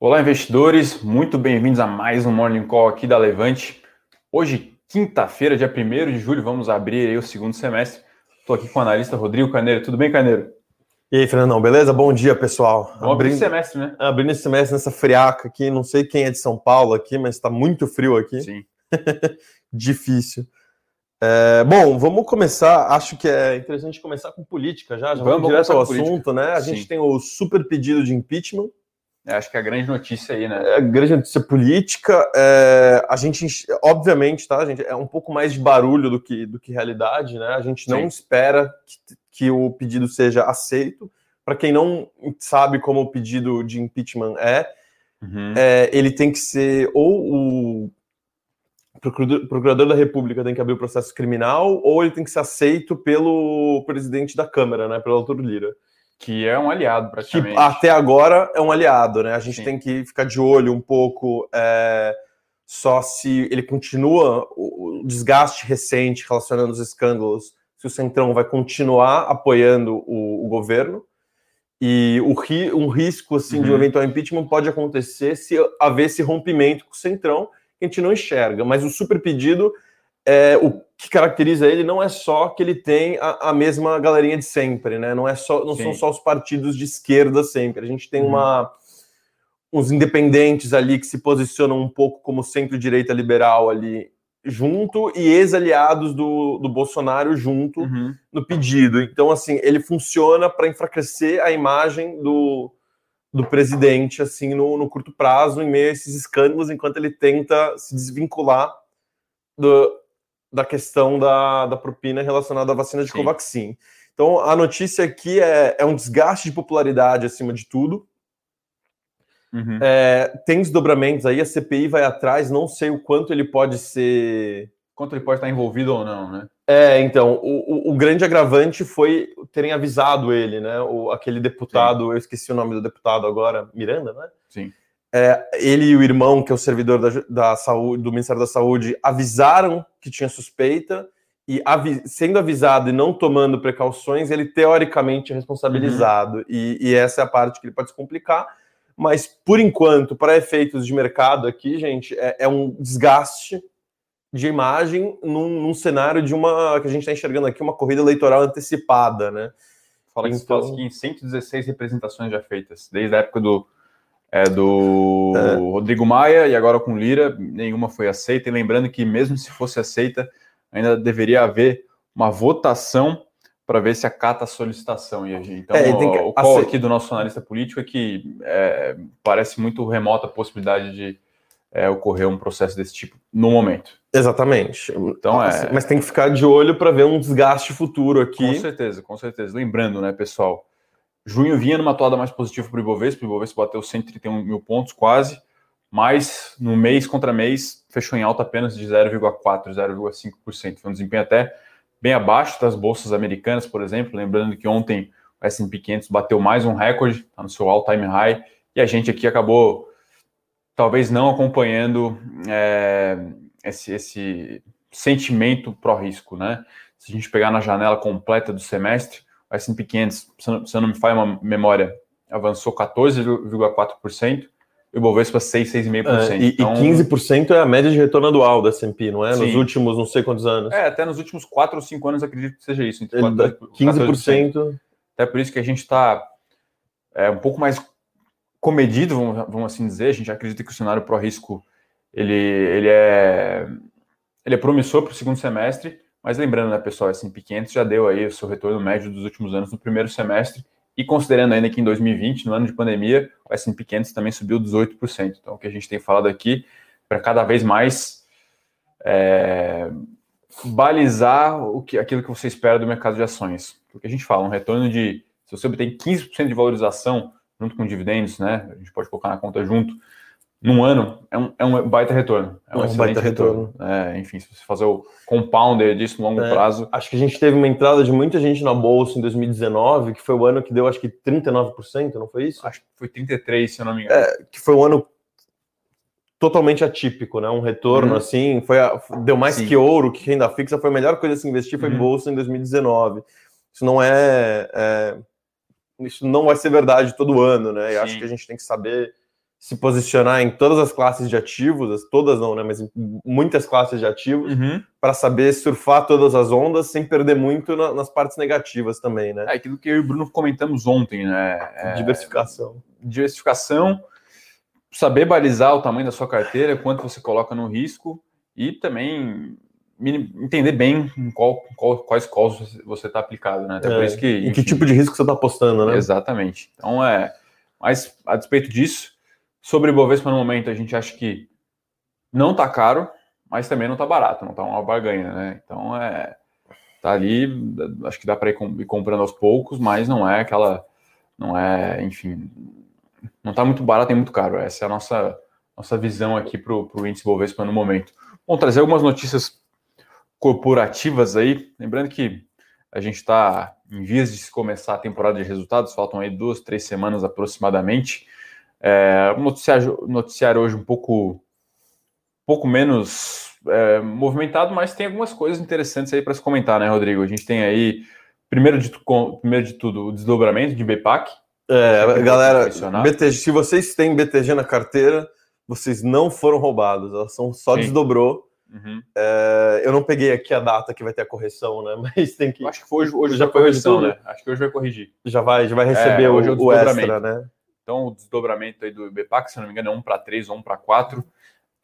Olá, investidores, muito bem-vindos a mais um Morning Call aqui da Levante. Hoje, quinta-feira, dia 1 de julho, vamos abrir o segundo semestre. Estou aqui com o analista Rodrigo Caneiro. Tudo bem, Caneiro? E aí, Fernandão, beleza? Bom dia, pessoal. Vamos abrir esse semestre, né? Abrindo esse semestre nessa friaca aqui. Não sei quem é de São Paulo aqui, mas está muito frio aqui. Sim. Difícil. É, bom, vamos começar. Acho que é interessante começar com política já. Já vamos, vamos direto ao assunto, né? A Sim. gente tem o super pedido de impeachment acho que é a grande notícia aí, né? É a grande notícia política. É, a gente, obviamente, tá, gente, é um pouco mais de barulho do que, do que realidade, né? A gente não Sim. espera que, que o pedido seja aceito. Para quem não sabe como o pedido de impeachment é, uhum. é, ele tem que ser ou o procurador da República tem que abrir o processo criminal, ou ele tem que ser aceito pelo presidente da Câmara, né? Pelo Arthur Lira. Que é um aliado, praticamente. Que até agora é um aliado, né? A gente Sim. tem que ficar de olho um pouco é, só se ele continua o desgaste recente relacionando os escândalos, se o Centrão vai continuar apoiando o, o governo. E o, um risco assim, uhum. de um uhum. eventual impeachment pode acontecer se haver esse rompimento com o Centrão, que a gente não enxerga. Mas o super pedido é, o que caracteriza ele não é só que ele tem a, a mesma galerinha de sempre, né? Não é só, não Sim. são só os partidos de esquerda sempre. A gente tem uhum. uma uns independentes ali que se posicionam um pouco como centro-direita liberal ali junto e ex-aliados do, do Bolsonaro junto uhum. no pedido. Então, assim, ele funciona para enfraquecer a imagem do, do presidente, assim, no, no curto prazo, em meio a esses escândalos, enquanto ele tenta se desvincular do, da questão da, da propina relacionada à vacina de Sim. Covaxin. Então, a notícia aqui é, é um desgaste de popularidade acima de tudo. Uhum. É, tem desdobramentos aí, a CPI vai atrás, não sei o quanto ele pode ser. Quanto ele pode estar envolvido ou não, né? É, então, o, o, o grande agravante foi terem avisado ele, né? O, aquele deputado, Sim. eu esqueci o nome do deputado agora, Miranda, né? Sim é, ele e o irmão, que é o servidor da, da, saúde, do Ministério da Saúde, avisaram que tinha suspeita, e avi sendo avisado e não tomando precauções, ele teoricamente é responsabilizado. Uhum. E, e, essa é a parte que ele pode se complicar. Mas, por enquanto, para efeitos de mercado aqui, gente, é, é um desgaste de imagem num, num, cenário de uma que a gente está enxergando aqui, uma corrida eleitoral antecipada, né? Fala que então... em 116 representações já feitas, desde a época do é do é. Rodrigo Maia e agora com Lira, nenhuma foi aceita. E lembrando que, mesmo se fosse aceita, ainda deveria haver uma votação para ver se acata a solicitação. E, então, é, o, o call aqui do nosso analista político é que é, parece muito remota a possibilidade de é, ocorrer um processo desse tipo no momento. Exatamente. Então, é... Mas tem que ficar de olho para ver um desgaste futuro aqui. Com certeza, com certeza. Lembrando, né, pessoal, Junho vinha numa toada mais positiva para o Ibovespa, o Ibovespa bateu 131 mil pontos quase, mas no mês contra mês fechou em alta apenas de 0,4%, 0,5%. Foi um desempenho até bem abaixo das bolsas americanas, por exemplo. Lembrando que ontem o S&P 500 bateu mais um recorde, está no seu all-time high, e a gente aqui acabou talvez não acompanhando é, esse, esse sentimento pró-risco, né? Se a gente pegar na janela completa do semestre, S&P 500, se eu não me falha uma memória, avançou 14,4%, e o Bovespa 6, 6,5%. É, e, então, e 15% é a média de retorno anual da S&P, não é? Sim. Nos últimos não sei quantos anos. É, até nos últimos 4 ou 5 anos acredito que seja isso. Entre 4, 15%. 14%. Até por isso que a gente está é, um pouco mais comedido, vamos, vamos assim dizer. A gente acredita que o cenário pró-risco ele, ele, é, ele é promissor para o segundo semestre, mas lembrando, né, pessoal, S&P 500 já deu aí o seu retorno médio dos últimos anos no primeiro semestre, e considerando ainda que em 2020, no ano de pandemia, o S&P 500 também subiu 18%. Então, o que a gente tem falado aqui, para cada vez mais é, balizar o que, aquilo que você espera do mercado de ações. O que a gente fala, um retorno de, se você obtém 15% de valorização junto com dividendos, né, a gente pode colocar na conta junto, num ano, é um, é um baita retorno. É um, é um baita retorno. retorno. É, enfim, se você fazer o compounder disso no longo é, prazo. Acho que a gente teve uma entrada de muita gente na bolsa em 2019, que foi o ano que deu acho que 39%, não foi isso? Acho que foi 33%, se eu não me engano. É, que foi um ano totalmente atípico, né? Um retorno uhum. assim, foi a, deu mais Sim. que ouro, que renda fixa, foi a melhor coisa a se investir, foi uhum. bolsa em 2019. Isso não é, é, isso não vai ser verdade todo ano, né? Eu acho que a gente tem que saber se posicionar em todas as classes de ativos, todas não, né? Mas em muitas classes de ativos, Uhum. para saber surfar todas as ondas sem perder muito na- nas partes negativas também, né? É aquilo que eu e o Bruno comentamos ontem, né? É, Diversificação. diversificação, saber balizar o tamanho da sua carteira, quanto você coloca no risco e também entender bem em qual, qual- quais calls você está aplicado, né? Até por É, isso que, Em que enfim, tipo de risco você está apostando, né? Exatamente. Então é. Mas a despeito disso, sobre Bovespa no momento, a gente acha que não tá caro, mas também não tá barato, não tá uma barganha, né? Então é. Tá ali, acho que dá para ir, com- ir comprando aos poucos, mas não é aquela. Não é, enfim. Não tá muito barato nem muito caro. Essa é a nossa, nossa visão aqui pro, pro índice Bovespa no momento. Bom, trazer algumas notícias corporativas aí. Lembrando que a gente está em vias de começar a temporada de resultados, faltam aí duas, três semanas aproximadamente. É, o noticiário, noticiário hoje um pouco, pouco menos é, movimentado, mas tem algumas coisas interessantes aí para se comentar, né, Rodrigo? A gente tem aí, primeiro de, primeiro de tudo, o desdobramento de BPAC. É, galera. BTG, se vocês têm BTG na carteira, vocês não foram roubados, elas são só Sim. desdobrou. Uhum. É, eu não peguei aqui a data que vai ter a correção, né? Mas tem que acho que hoje, hoje Já foi correção, né? Acho que hoje vai corrigir. já vai, já vai receber É, o, hoje é o o extra, né? Então, o desdobramento aí do BPAC, se não me engano, é 1 para 3 ou 1 para 4.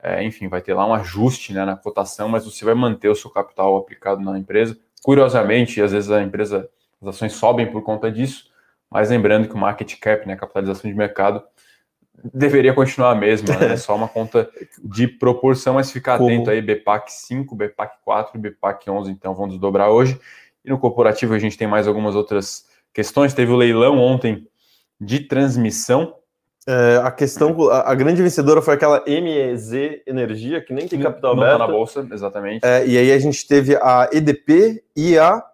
É, enfim, vai ter lá um ajuste né, na cotação, mas você vai manter o seu capital aplicado na empresa. Curiosamente, às vezes a empresa, as ações sobem por conta disso, mas lembrando que o market cap, né, a capitalização de mercado, deveria continuar a mesma, né? É só uma conta de proporção, mas ficar Como? atento aí, BPAC 5, BPAC 4 e BPAC 11, então vão desdobrar hoje. E no corporativo a gente tem mais algumas outras questões. Teve o leilão ontem de transmissão. É, a questão, a, a grande vencedora foi aquela MEZ Energia, que nem tem capital não tá aberto. na bolsa, exatamente. É, e aí a gente teve a EDP e a.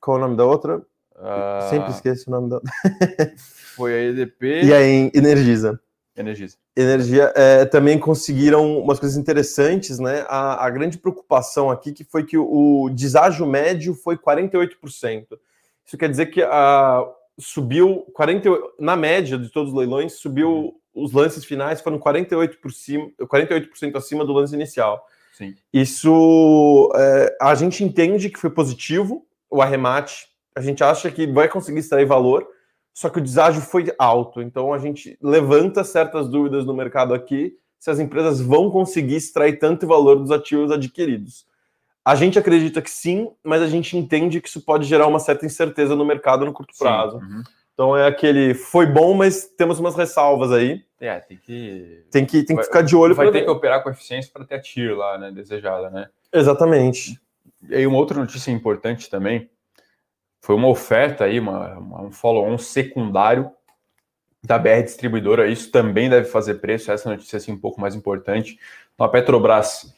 Qual é o nome da outra? Ah, Sempre esqueço o nome da. Foi a EDP E a En- Energisa. Energisa. Energia é, também conseguiram umas coisas interessantes, né? A, a grande preocupação aqui que foi que o, o deságio médio foi 48%. Isso quer dizer que a, subiu 48, na média de todos os leilões, subiu os lances finais foram 48%, por cima, 48 acima do lance inicial. Sim. Isso é, a gente entende que foi positivo o arremate. A gente acha que vai conseguir extrair valor, só que o deságio foi alto. Então a gente levanta certas dúvidas no mercado aqui se as empresas vão conseguir extrair tanto valor dos ativos adquiridos. A gente acredita que sim, mas a gente entende que isso pode gerar uma certa incerteza no mercado no curto Sim, prazo. uhum. Então é aquele foi bom, mas temos umas ressalvas aí. É, tem que. Tem que, tem que Vai- ficar de olho Vai ter ver. que operar com eficiência para ter a TIR lá, né? Desejada, né? Exatamente. E aí, uma outra notícia importante também foi uma oferta aí, uma, uma- um follow-on secundário da BR Distribuidora. Isso também deve fazer preço. Essa notícia assim, um pouco mais importante. Então, a Petrobras que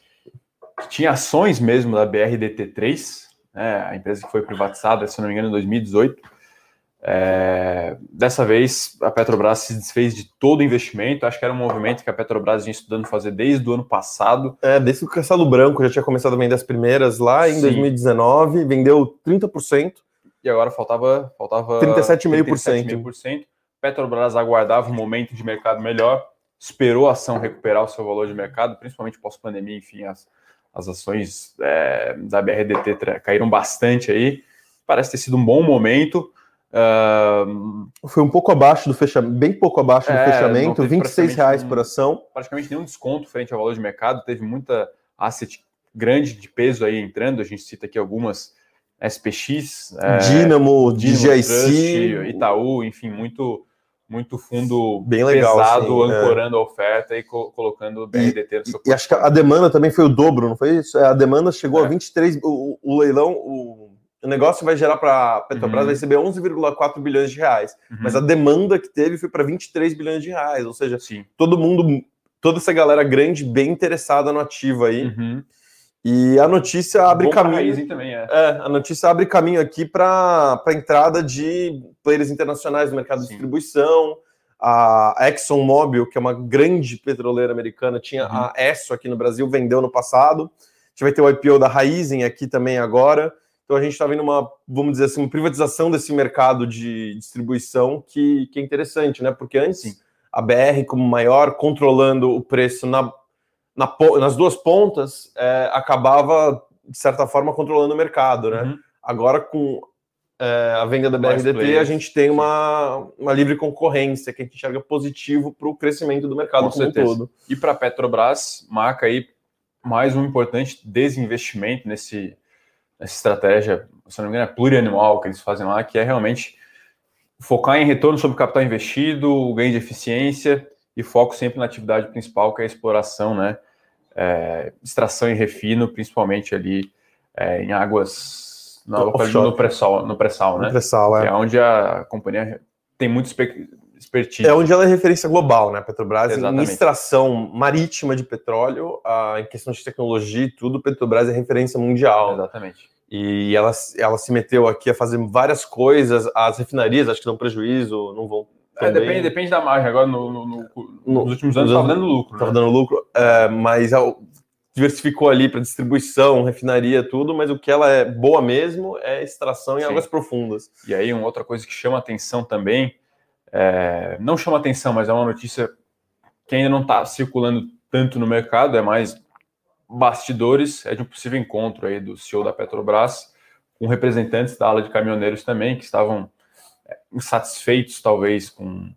tinha ações mesmo da BRDT3, né, a empresa que foi privatizada, se não me engano, em 2018. É, dessa vez, a Petrobras se desfez de todo o investimento. Acho que era um movimento que a Petrobras vinha estudando fazer desde o ano passado. É, desde que o Castelo Branco já tinha começado a vender as primeiras lá em Sim. 2019, vendeu 30%. E agora faltava, faltava 37,5%. 37,5%. Petrobras aguardava um momento de mercado melhor, esperou a ação recuperar o seu valor de mercado, principalmente pós-pandemia, enfim, as, as ações é, da BRDT caíram bastante aí. Parece ter sido um bom momento. Ah, Foi um pouco abaixo do fechamento, bem pouco abaixo do É, fechamento, teve 26 reais por ação. praticamente nenhum desconto frente ao valor de mercado, teve muita asset grande de peso aí entrando, a gente cita aqui algumas SPX, é, Dynamo, Dynamo DGIC, Trust, Itaú, enfim, muito muito fundo Bem legal, pesado sim, é. ancorando a oferta e co- colocando o BRDT no seu E acho que a demanda também foi o dobro, não foi isso? É, A demanda chegou É. a 23. O, o leilão, o, o negócio vai gerar para a Petrobras, Uhum. vai receber 11,4 bilhões de reais. Uhum. Mas a demanda que teve foi para 23 bilhões de reais. Ou seja, Sim. todo mundo, toda essa galera grande bem interessada no ativo aí. Uhum. E a notícia abre Bom caminho. Também, é. É, a notícia abre caminho aqui para a entrada de players internacionais no mercado de Sim. distribuição. A ExxonMobil, que é uma grande petroleira americana, tinha Uhum. a ESSO aqui no Brasil, vendeu no passado. A gente vai ter o IPO da Raizen aqui também agora. Então a gente está vendo uma, vamos dizer assim, uma privatização desse mercado de distribuição que, que é interessante, né? Porque antes Sim. a BR como maior, controlando o preço na, na nas duas pontas, é, acabava, de certa forma, controlando o mercado, né? Uhum. Agora, com é, a venda da BRDT, a gente tem uma, uma livre concorrência que a gente enxerga positivo para o crescimento do mercado com como um todo. E para a Petrobras, marca aí mais um importante desinvestimento nesse, nessa estratégia, se não me engano, é plurianual que eles fazem lá, que é realmente focar em retorno sobre o capital investido, ganho de eficiência e foco sempre na atividade principal, que é a exploração, né? É, extração e refino, principalmente ali é, em águas na, no pré-sal, no pré-sal, né? Pré-sal, é. é onde a companhia tem muito expertise. É onde ela é referência global, né? Petrobras Exatamente. em extração marítima de petróleo, a, em questão de tecnologia e tudo, Petrobras é referência mundial. Exatamente. E ela, ela se meteu aqui a fazer várias coisas, as refinarias acho que dão prejuízo, não vão. É, depende, depende da margem. Agora, no, no, no, nos últimos anos, estava dando lucro. Estava né? dando lucro, é, mas diversificou ali para distribuição, refinaria, tudo, mas o que ela é boa mesmo é extração em Sim. águas profundas. E aí, uma outra coisa que chama atenção também, é, não chama atenção, mas é uma notícia que ainda não está circulando tanto no mercado, é mais bastidores é de um possível encontro aí do CEO da Petrobras com representantes da ala de caminhoneiros também, que estavam insatisfeitos, talvez, com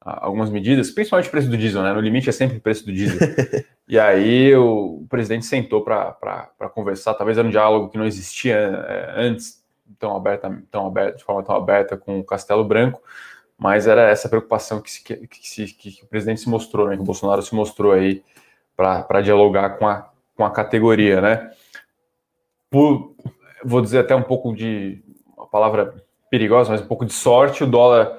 algumas medidas, principalmente o preço do diesel, né? No limite é sempre o preço do diesel. e aí o, presidente sentou para conversar, talvez era um diálogo que não existia é, antes, tão aberta, tão aberta, de forma tão aberta com o Castelo Branco, mas era essa preocupação que, se, que, que, que o presidente se mostrou, né? Que o Bolsonaro se mostrou aí para dialogar com a, com a categoria, né? Por, vou dizer até um pouco de uma palavra perigosa, mas um pouco de sorte, o dólar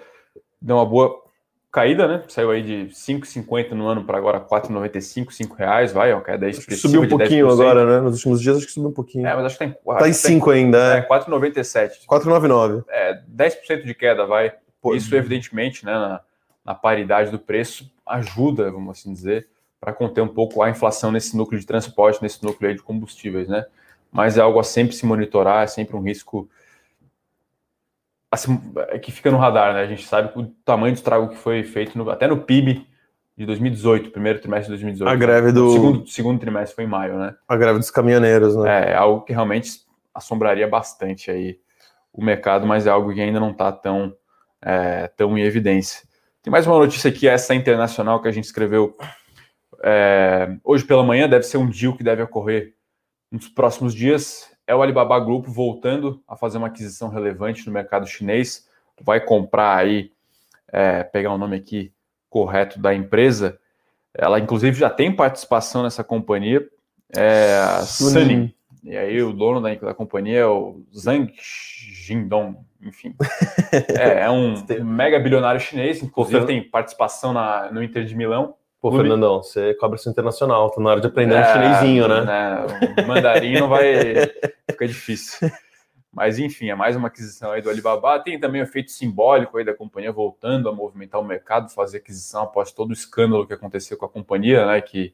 deu uma boa caída, né? Saiu aí de 5,50 no ano para agora 4,95, 5 reais, vai, ó, queda expressiva Subiu um pouquinho agora, né? Nos últimos dias acho que subiu um pouquinho. É, mas acho que tem... Tá em 5 ainda, é. É, 4,97. 4,99. É, 10% de queda, vai. Pô, Isso, evidentemente, né, na, na paridade do preço, ajuda, vamos assim dizer, para conter um pouco a inflação nesse núcleo de transporte, nesse núcleo de combustíveis, né? Mas é algo a sempre se monitorar, é sempre um risco assim, é que fica no radar, né? A gente sabe o tamanho do estrago que foi feito no, até no PIB de 2018, primeiro trimestre de 2018. A greve do segundo, segundo trimestre foi em maio, né? A greve dos caminhoneiros, né? É, é algo que realmente assombraria bastante aí o mercado, mas é algo que ainda não está tão é, tão em evidência. Tem mais uma notícia aqui, essa internacional que a gente escreveu é, hoje pela manhã deve ser um deal que deve ocorrer nos próximos dias. É o Alibaba Grupo voltando a fazer uma aquisição relevante no mercado chinês. Vai comprar aí, é, pegar o nome aqui correto da empresa. Ela, inclusive, já tem participação nessa companhia, é a Sunny. E aí, o dono da, da companhia é o Zhang Jindong, enfim. é, é um mega bilionário chinês, inclusive tem participação na, no Inter de Milão. Pô. Fernandão, você cobra isso internacional, tá na hora de aprender é, um chinesinho, né? né? O mandarim não vai. Fica difícil. Mas enfim, é mais uma aquisição aí do Alibaba. Tem também o efeito simbólico aí da companhia voltando a movimentar o mercado, fazer aquisição após todo o escândalo que aconteceu com a companhia, né? Que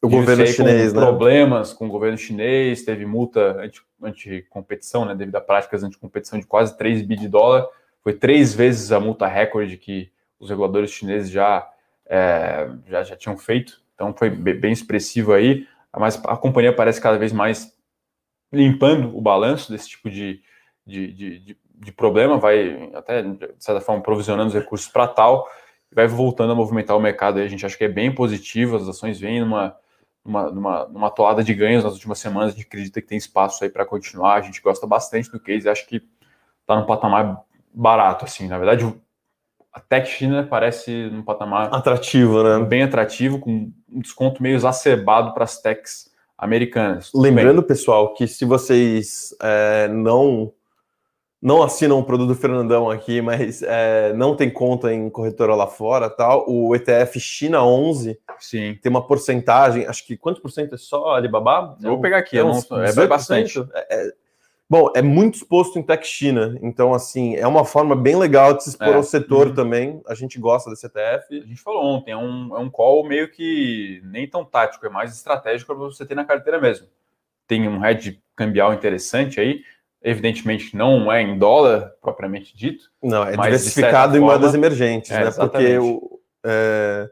o governo chinês, com né? problemas com o governo chinês, teve multa anti-competição, anti né? Devido a práticas anti-competição de quase 3 bi de dólar. Foi três vezes a multa recorde que os reguladores chineses já é, já, já tinham feito, então foi bem expressivo aí, mas a companhia parece cada vez mais limpando o balanço desse tipo de, de, de, de, de problema, vai até, de certa forma, provisionando os recursos para tal, vai voltando a movimentar o mercado aí, a gente acha que é bem positivo, as ações vêm numa, numa, numa, numa toada de ganhos nas últimas semanas, a gente acredita que tem espaço aí para continuar, a gente gosta bastante do case, acho que está num patamar barato, assim, na verdade a Tech China parece um patamar atrativo, né? Bem atrativo, com um desconto meio exacerbado para as techs americanas. Lembrando, bem. pessoal, que se vocês é, não não assinam o produto do Fernandão aqui, mas é, não tem conta em corretora lá fora, tal, o ETF China 11 Sim. tem uma porcentagem, acho que quantos por cento é só Alibaba? Eu vou pegar aqui, é, um, é, é bastante. É, Bom, é muito exposto em Tech China, então, assim, é uma forma bem legal de se expor é. ao setor uhum. também. A gente gosta desse ETF. A gente falou ontem, é um, é um call meio que nem tão tático, é mais estratégico para você ter na carteira mesmo. Tem um hedge cambial interessante aí, evidentemente não é em dólar propriamente dito. Não, é diversificado em moedas emergentes, é, né? Exatamente. Porque o, É...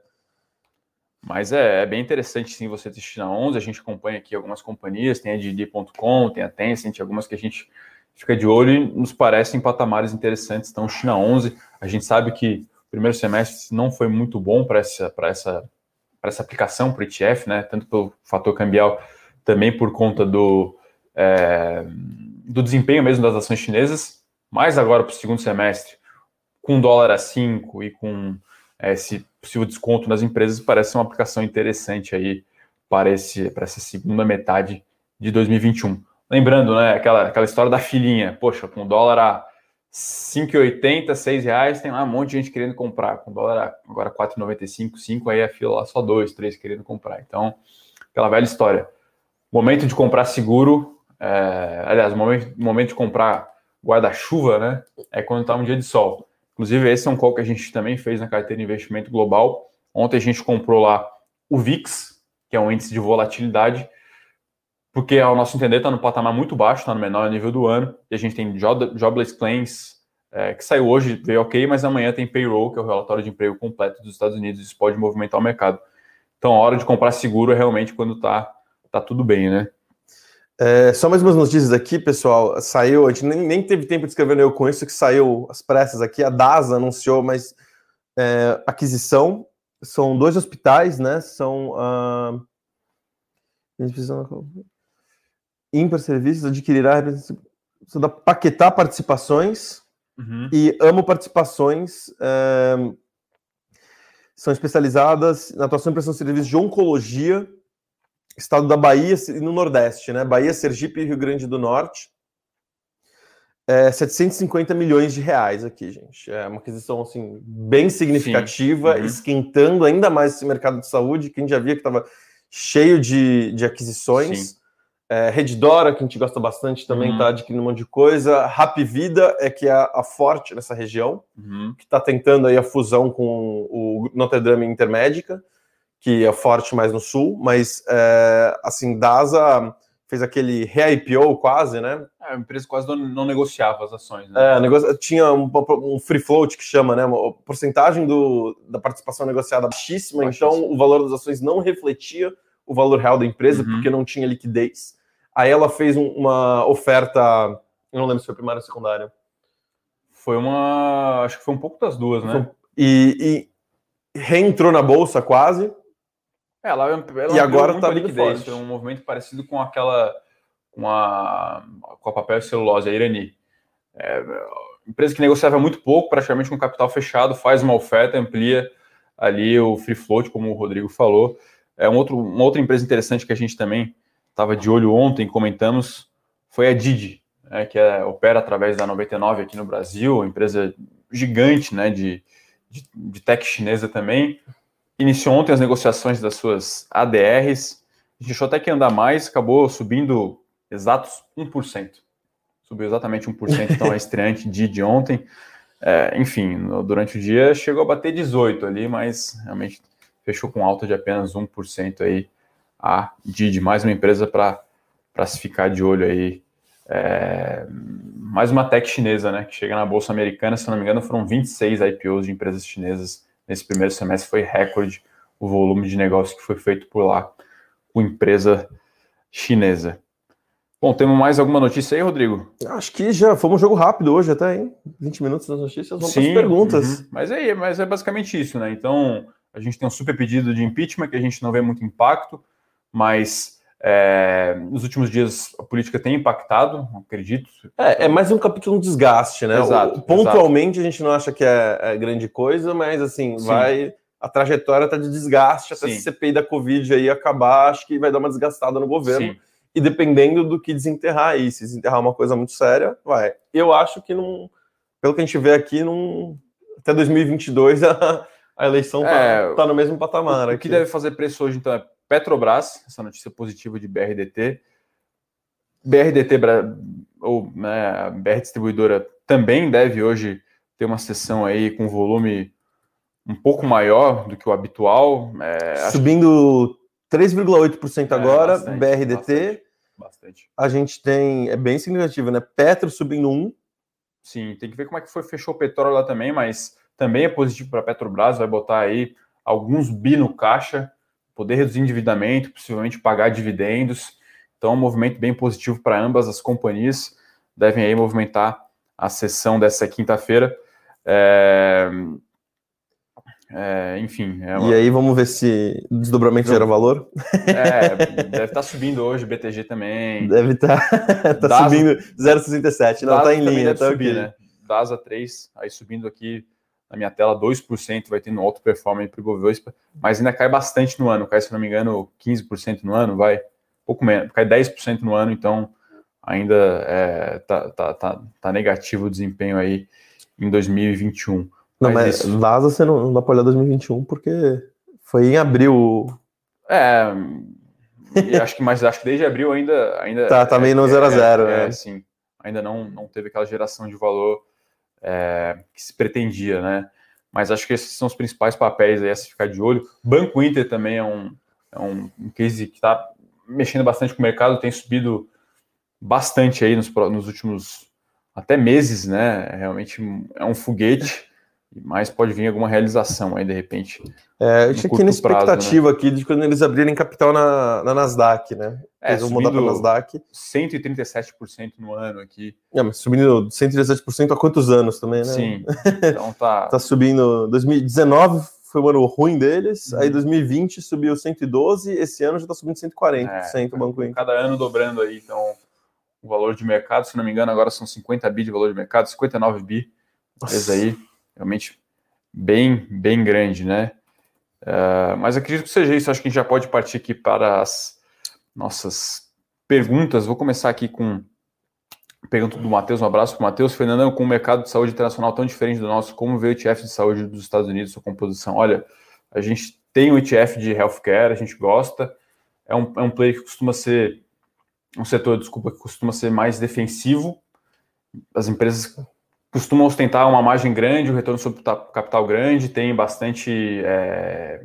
Mas é, é, bem interessante sim você ter China 11. A gente acompanha aqui algumas companhias, tem a Didi.com, tem a Tencent, algumas que a gente fica de olho e nos parecem patamares interessantes. Então, China 11, a gente sabe que o primeiro semestre não foi muito bom para essa, essa, essa aplicação para o ETF, né? Tanto pelo fator cambial, também por conta do, é, do desempenho mesmo das ações chinesas. Mas agora para o segundo semestre, com dólar a 5 e com é, esse possível desconto nas empresas, parece uma aplicação interessante aí para, esse, para essa segunda metade de 2021. Lembrando, né, aquela, aquela história da filhinha, poxa, com dólar a 5,80, 6 reais, tem lá um monte de gente querendo comprar. Com dólar agora 4,95, 5, aí a fila lá só 2, 3 querendo comprar. Então, aquela velha história. Momento de comprar seguro, é, aliás, momento, momento de comprar guarda-chuva, né? É quando está um dia de sol. Inclusive, esse é um call que a gente também fez na carteira de investimento global. Ontem a gente comprou lá o VIX, que é um índice de volatilidade, porque ao nosso entender está no patamar muito baixo, está no menor nível do ano, e a gente tem jobless claims, é, que saiu hoje, veio ok, mas amanhã tem payroll, que é o relatório de emprego completo dos Estados Unidos, isso pode movimentar o mercado. Então a hora de comprar seguro é realmente quando está tá tudo bem, né? É, só mais umas notícias aqui, pessoal. Saiu, a gente nem, nem teve tempo de escrever eu com isso, que saiu as pressas aqui. A DASA anunciou, mas é, aquisição. São dois hospitais, né? São. Uh, Impar Serviços adquirirá da Paquetá Participações uhum. e Amo Participações. É, são especializadas na atuação e prestação de serviços de oncologia estado da Bahia e no Nordeste, né? Bahia, Sergipe e Rio Grande do Norte. É, 750 milhões de reais aqui, gente. É uma aquisição assim, bem significativa, uhum. esquentando ainda mais esse mercado de saúde, que a gente já via que estava cheio de, de aquisições. É, Reddora, que a gente gosta bastante, também está uhum. adquirindo um monte de coisa. Rap Vida é que é a forte nessa região, uhum. que está tentando aí a fusão com o Notre Dame Intermédica que é forte mais no sul, mas é, assim, DASA fez aquele re-IPO quase, né? É, a empresa quase não, não negociava as ações. Né? É, tinha um, um, free float que chama, né? Uma porcentagem do, da participação negociada baixíssima, baixíssima, então o valor das ações não refletia o valor real da empresa, uhum. porque não tinha liquidez. Aí ela fez um, uma oferta, eu não lembro se foi primária ou secundária. Foi uma. Acho que foi um pouco das duas, né? E, e reentrou na bolsa quase ela, ela e agora está liquidez. É um movimento parecido com aquela com a, com a papel e celulose, a Irani. É, empresa que negociava muito pouco, praticamente com capital fechado, faz uma oferta, amplia ali o free float, como o Rodrigo falou. É um outro, uma outra empresa interessante que a gente também estava de olho ontem, comentamos, foi a Didi, né, que é, opera através da 99 aqui no Brasil, empresa gigante né, de, de, de tech chinesa também iniciou ontem as negociações das suas ADRs. A gente achou até que andar mais, acabou subindo exatos 1%. Subiu exatamente 1%, então a estreante de ontem. É, enfim, no, durante o dia chegou a bater 18 ali, mas realmente fechou com alta de apenas 1% aí a Didi, mais uma empresa para se ficar de olho aí. É, mais uma tech chinesa, né, que chega na bolsa americana, se não me engano, foram 26 IPOs de empresas chinesas nesse primeiro semestre foi recorde o volume de negócio que foi feito por lá com empresa chinesa. Bom, temos mais alguma notícia aí, Rodrigo? Acho que já fomos um jogo rápido hoje até, hein? 20 minutos das notícias, vamos Sim, para as perguntas. Uhum. Mas, é, mas é basicamente isso, né? Então, a gente tem um super pedido de impeachment que a gente não vê muito impacto, mas é, nos últimos dias a política tem impactado, acredito. É, é mais um capítulo de desgaste, né? Exato. O, pontualmente exato. a gente não acha que é, é grande coisa, mas assim, Sim. vai. A trajetória está de desgaste até Sim. a CPI da Covid aí acabar, acho que vai dar uma desgastada no governo. Sim. E dependendo do que desenterrar aí, se desenterrar uma coisa muito séria, vai. Eu acho que não. Pelo que a gente vê aqui, não, até 2022 a, a eleição está é, tá no mesmo patamar. O, o que deve fazer preço hoje, então, é Petrobras, essa notícia positiva de BRDT. BRDT, ou né, BR Distribuidora, também deve hoje ter uma sessão aí com volume um pouco maior do que o habitual. É, Subindo 3,8% é, agora, bastante, BRDT. Bastante, bastante, A gente tem, é bem significativo, né? Petro subindo 1. Sim, tem que ver como é que foi, fechou o petróleo lá também, mas também é positivo para a Petrobras, vai botar aí alguns bi no caixa, poder reduzir endividamento, possivelmente pagar dividendos. Então, um movimento bem positivo para ambas as companhias, devem aí movimentar a sessão dessa quinta-feira. É... É, enfim. É uma... E aí vamos ver se o desdobramento gera valor? É, deve estar tá subindo hoje, BTG também. Deve estar tá, tá subindo 0,67, não está em linha. Tá subir, né? DASA 3, aí subindo aqui na minha tela 2%, vai tendo alto performance para o Bovespa, mas ainda cai bastante no ano, cai, se não me engano, 15% no ano, vai, pouco menos, cai 10% no ano, então ainda é, tá, tá, tá, tá negativo o desempenho aí em 2021. Não, mas, isso... Vaza você não, não dá para olhar 2021 porque foi em abril. É, acho que mais acho que desde abril ainda ainda tá também tá é, no 0 a 0, é, né? É, sim. Ainda não não teve aquela geração de valor é, que se pretendia, né? Mas acho que esses são os principais papéis aí a se ficar de olho. Banco Inter também é um, é um, case que está mexendo bastante com o mercado, tem subido bastante aí nos, nos últimos até meses, né? Realmente é um foguete mas pode vir alguma realização aí de repente. É, eu tinha aqui na expectativa prazo, né? aqui de quando eles abrirem capital na, na Nasdaq, né? É, eles vão mudar para Nasdaq. 137% no ano aqui. É, mas subindo 137% há quantos anos também, né? Sim. Então tá. tá subindo. 2019 foi um ano ruim deles, uhum. aí 2020 subiu 112, esse ano já tá subindo 140% é, o Banco Inter. Cada ano dobrando aí, então o valor de mercado, se não me engano, agora são 50 bi de valor de mercado, 59 bi. Esse aí realmente bem, bem grande, né? Uh, mas acredito que seja isso. Acho que a gente já pode partir aqui para as nossas perguntas. Vou começar aqui com pergunta do Matheus. Um abraço para o Matheus. Fernandão, com o mercado de saúde internacional tão diferente do nosso, como vê o ETF de saúde dos Estados Unidos, sua composição? Olha, a gente tem o ETF de healthcare, a gente gosta. É um, é um player que costuma ser um setor, desculpa, que costuma ser mais defensivo. As empresas costuma ostentar uma margem grande, o um retorno sobre capital grande, tem bastante é,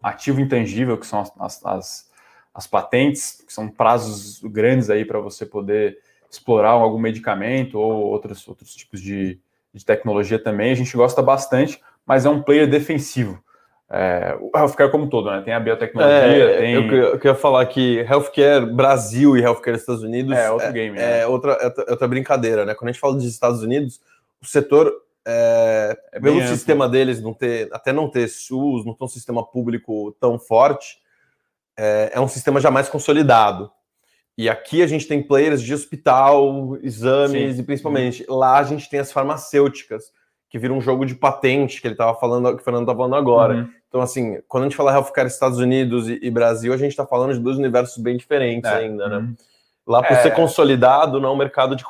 ativo intangível, que são as, as, as, patentes, que são prazos grandes aí para você poder explorar algum medicamento ou outros, outros tipos de, de tecnologia também. A gente gosta bastante, mas é um player defensivo. É, o healthcare como todo, né? Tem a biotecnologia, é, tem... Eu, eu queria falar que healthcare Brasil e healthcare Estados Unidos é outro game, é, né? é outra, é outra brincadeira, né? Quando a gente fala dos Estados Unidos, o setor, é, é pelo amplo. sistema deles não ter, até não ter SUS, não ter um sistema público tão forte, é, é um sistema já mais consolidado. E aqui a gente tem players de hospital, exames Sim. e principalmente uhum. lá a gente tem as farmacêuticas, que viram um jogo de patente que ele estava falando, que o Fernando estava falando agora. Uhum. Então, assim, quando a gente fala healthcare Estados Unidos e, e Brasil, a gente está falando de dois universos bem diferentes é. ainda, né? Uhum. Lá, por é... ser consolidado, não é um mercado de,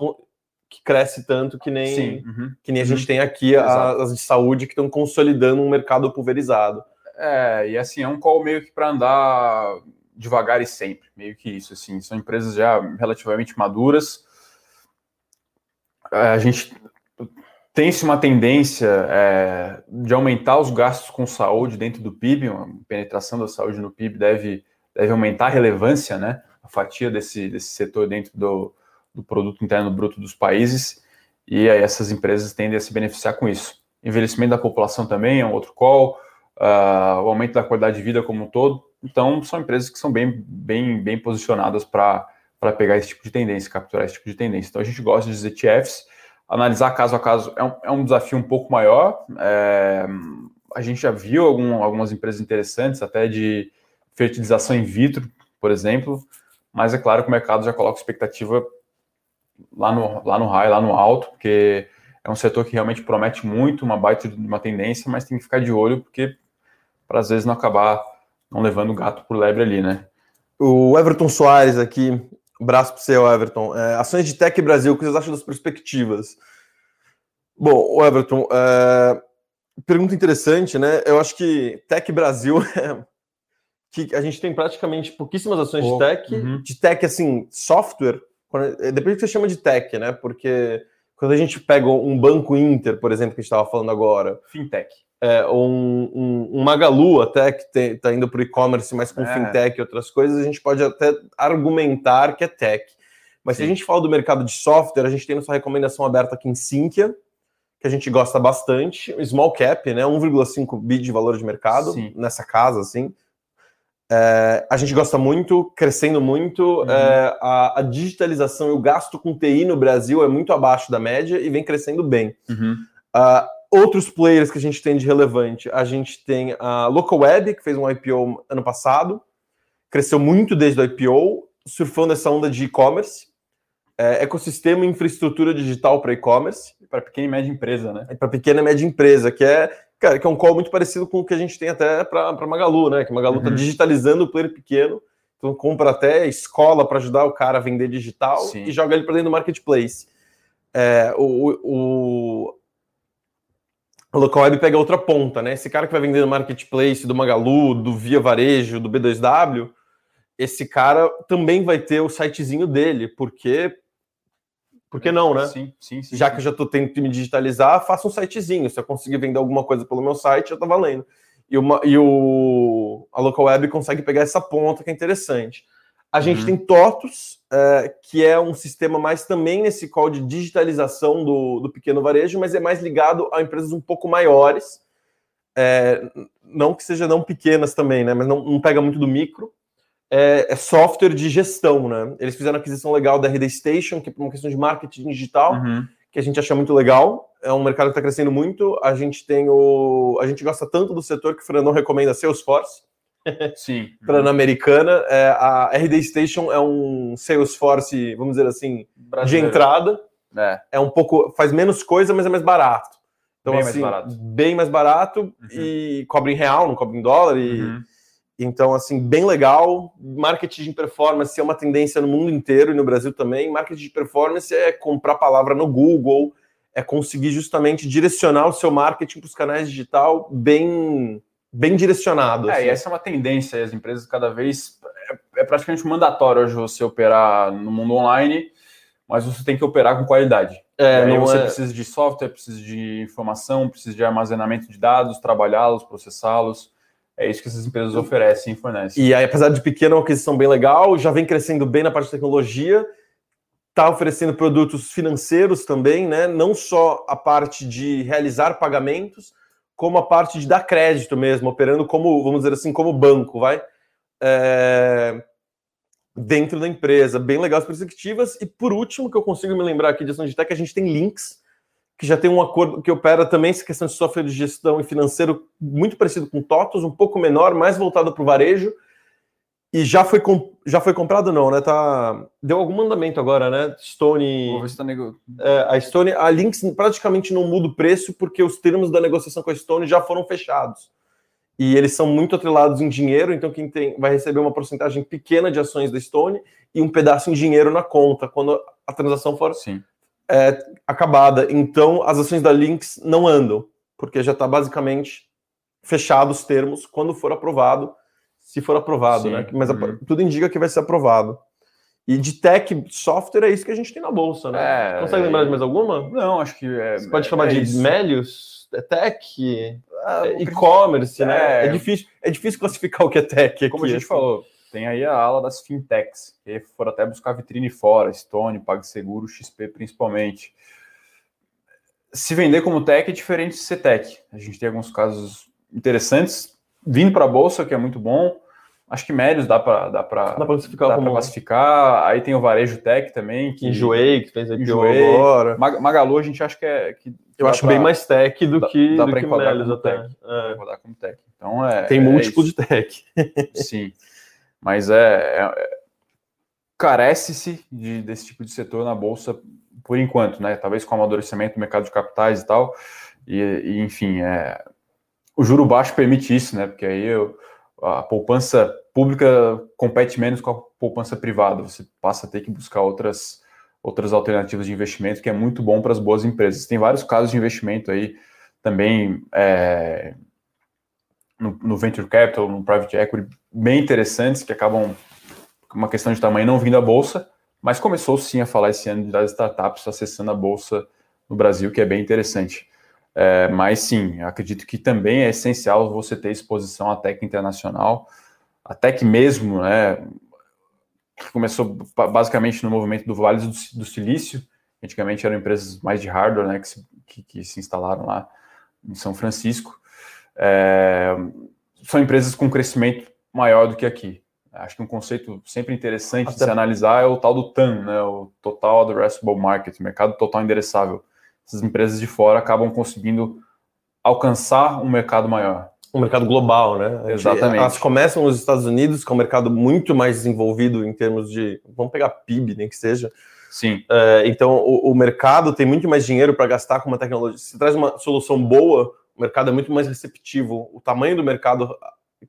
que cresce tanto que nem, uhum. que nem a gente uhum. tem aqui a, as de saúde que estão consolidando um mercado pulverizado. É, e assim, é um call meio que para andar devagar e sempre, meio que isso, assim, são empresas já relativamente maduras. É, a gente tem-se uma tendência é, de aumentar os gastos com saúde dentro do PIB, a penetração da saúde no PIB deve, deve aumentar a relevância, né, a fatia desse, desse setor dentro do, do produto interno bruto dos países, e aí essas empresas tendem a se beneficiar com isso. Envelhecimento da população também é um outro call, uh, o aumento da qualidade de vida como um todo. Então, são empresas que são bem, bem, bem posicionadas para pegar esse tipo de tendência, capturar esse tipo de tendência. Então, a gente gosta de ETFs. Analisar caso a caso é um, é um desafio um pouco maior. É, a gente já viu algum, algumas empresas interessantes, até de fertilização in vitro, por exemplo, mas é claro que o mercado já coloca expectativa lá no, lá no high, lá no alto, porque é um setor que realmente promete muito, uma baita de uma tendência, mas tem que ficar de olho, porque para às vezes não acabar não levando o gato por lebre ali, né? O Everton Soares aqui, braço para você, Everton. É, ações de Tech Brasil, o que vocês acham das perspectivas? Bom, o Everton, é, pergunta interessante, né? Eu acho que Tech Brasil é, que a gente tem praticamente pouquíssimas ações oh, de tech, uhum. de tech assim, software, é, depende do que você chama de tech, né? Porque quando a gente pega um banco Inter, por exemplo, que a gente estava falando agora. Fintech. É, ou um, um, um Magalu até, que está indo para o e-commerce, mas com é. fintech e outras coisas, a gente pode até argumentar que é tech. Mas Sim. se a gente fala do mercado de software, a gente tem nossa recomendação aberta aqui em Sinqia, que a gente gosta bastante, small cap, né? 1,5 bi de valor de mercado Sim. nessa casa, assim. É, a gente gosta muito, crescendo muito. Uhum. É, a, a digitalização e o gasto com TI no Brasil é muito abaixo da média e vem crescendo bem. Uhum. Uh, outros players que a gente tem de relevante, a gente tem a Localweb, que fez um IPO ano passado, cresceu muito desde o IPO, surfando essa onda de e-commerce, é, ecossistema e infraestrutura digital para e-commerce. Para pequena e média empresa, né? Para pequena e média empresa, que é, cara, que é um call muito parecido com o que a gente tem até para Magalu, né? Que Magalu está Uhum. digitalizando o player pequeno, então compra até escola para ajudar o cara a vender digital Sim. e joga ele para dentro do marketplace. É, o, o, o local web pega outra ponta, né? Esse cara que vai vender no marketplace do Magalu, do Via Varejo, do B2W, esse cara também vai ter o sitezinho dele, porque por que não, né? Sim, sim, sim. já sim. que eu já estou tendo que me digitalizar, faça um sitezinho. Se eu conseguir vender alguma coisa pelo meu site, já está valendo. E, uma, e o, a Local Web consegue pegar essa ponta que é interessante. A gente Uhum. tem TOTUS, é, que é um sistema mais também nesse call de digitalização do, do pequeno varejo, mas é mais ligado a empresas um pouco maiores. É, não que seja não pequenas também, né? Mas não, não pega muito do micro. É, é software de gestão, né? Eles fizeram aquisição legal da RD Station, que é uma questão de marketing digital Uhum. que a gente acha muito legal. É um mercado que está crescendo muito. A gente tem o. A gente gosta tanto do setor que o Fernandão recomenda Salesforce Sim. para na americana. É, a RD Station é um Salesforce, vamos dizer assim, de Brasileiro. entrada. É. É um pouco. faz menos coisa, mas é mais barato. Então, Bem mais assim, barato. bem mais barato e cobra em real, não cobra em dólar. E, Uhum. Então, assim, bem legal. Marketing de performance é uma tendência no mundo inteiro e no Brasil também. Marketing de performance é comprar palavra no Google, é conseguir justamente direcionar o seu marketing para os canais digital bem, bem direcionado. É, assim. e essa é uma tendência, as empresas cada vez. É, é praticamente mandatório hoje você operar no mundo online, mas você tem que operar com qualidade. É, e aí você é- precisa de software, precisa de informação, precisa de armazenamento de dados, trabalhá-los, processá-los. É isso que essas empresas oferecem e fornecem. E aí, apesar de pequena, é uma aquisição bem legal, já vem crescendo bem na parte de tecnologia, está oferecendo produtos financeiros também, né? Não só a parte de realizar pagamentos, como a parte de dar crédito mesmo, operando como, vamos dizer assim, como banco, vai? É, Dentro da empresa, bem legal as perspectivas. E por último, que eu consigo me lembrar aqui de ação de tech, a gente tem links, que já tem um acordo que opera também essa questão de software de gestão e financeiro muito parecido com TOTOS, um pouco menor, mais voltado para o varejo. E já foi, já foi comprado, não, né? Tá, deu algum mandamento agora, né? Stone. Vou ver se tá nego... É, a Stone, a Lynx praticamente não muda o preço porque os termos da negociação com a Stone já foram fechados. E eles são muito atrelados em dinheiro, então quem tem vai receber uma porcentagem pequena de ações da Stone e um pedaço em dinheiro na conta quando a transação for Sim. Acabada. Então as ações da Lynx não andam, porque já está basicamente fechado os termos quando for aprovado, se for aprovado, Sim. né? Mas Uhum. tudo indica que vai ser aprovado. E de tech software é isso que a gente tem na bolsa, né? É, Consegue lembrar de mais alguma? Não, acho que. É, Você pode é- chamar é de isso. Melius? É tech? Ah, É e-commerce, né? É. É difícil, é difícil classificar o que é tech aqui. Como a gente assim. falou, tem aí a ala das fintechs, que foram até buscar vitrine fora, Stone, PagSeguro, XP principalmente. Se vender como tech é diferente de ser tech. A gente tem alguns casos interessantes vindo para a bolsa, que é muito bom. Acho que médios dá para dá para classificar dá como- classificar. Aí tem o varejo tech também, que Enjoei, que fez IPO Enjoei. agora. Mag- Magalu a gente acha que é que Eu acho pra- bem mais tech do dá- que, dá do que como até. tech. É. Como tech. Então é Tem é múltiplo isso. de tech. Sim, mas é, é- é- carece-se de- desse tipo de setor na bolsa por enquanto, né? Talvez com o amadurecimento do mercado de capitais e tal. E, e, enfim, é, o juro baixo permite isso, né? Porque aí eu- a poupança pública compete menos com a poupança privada. Você passa a ter que buscar outras outras alternativas de investimento, que é muito bom para as boas empresas. Tem vários casos de investimento aí também é, no, no venture capital, no private equity, bem interessantes, que acabam, uma questão de tamanho, não vindo à bolsa, mas começou sim a falar esse ano das startups acessando a bolsa no Brasil, que é bem interessante. É, mas sim, acredito que também é essencial você ter exposição à tech internacional, a tech mesmo, né, começou ba- basicamente no movimento do Vale do, do Silício, Antigamente eram empresas mais de hardware, né, que se, que, que se instalaram lá em São Francisco. É, são empresas com crescimento maior do que aqui. Acho que um conceito sempre interessante Até... de se analisar é o tal do TAM, né, o Total Addressable Market, mercado total endereçável. Essas empresas de fora acabam conseguindo alcançar um mercado maior. Um mercado global, né? Exatamente. Elas começam nos Estados Unidos, que é um mercado muito mais desenvolvido em termos de. Vamos pegar PIB, nem que seja. Sim. É, então, o, o, mercado tem muito mais dinheiro para gastar com uma tecnologia. Se traz uma solução boa, o mercado é muito mais receptivo. O tamanho do mercado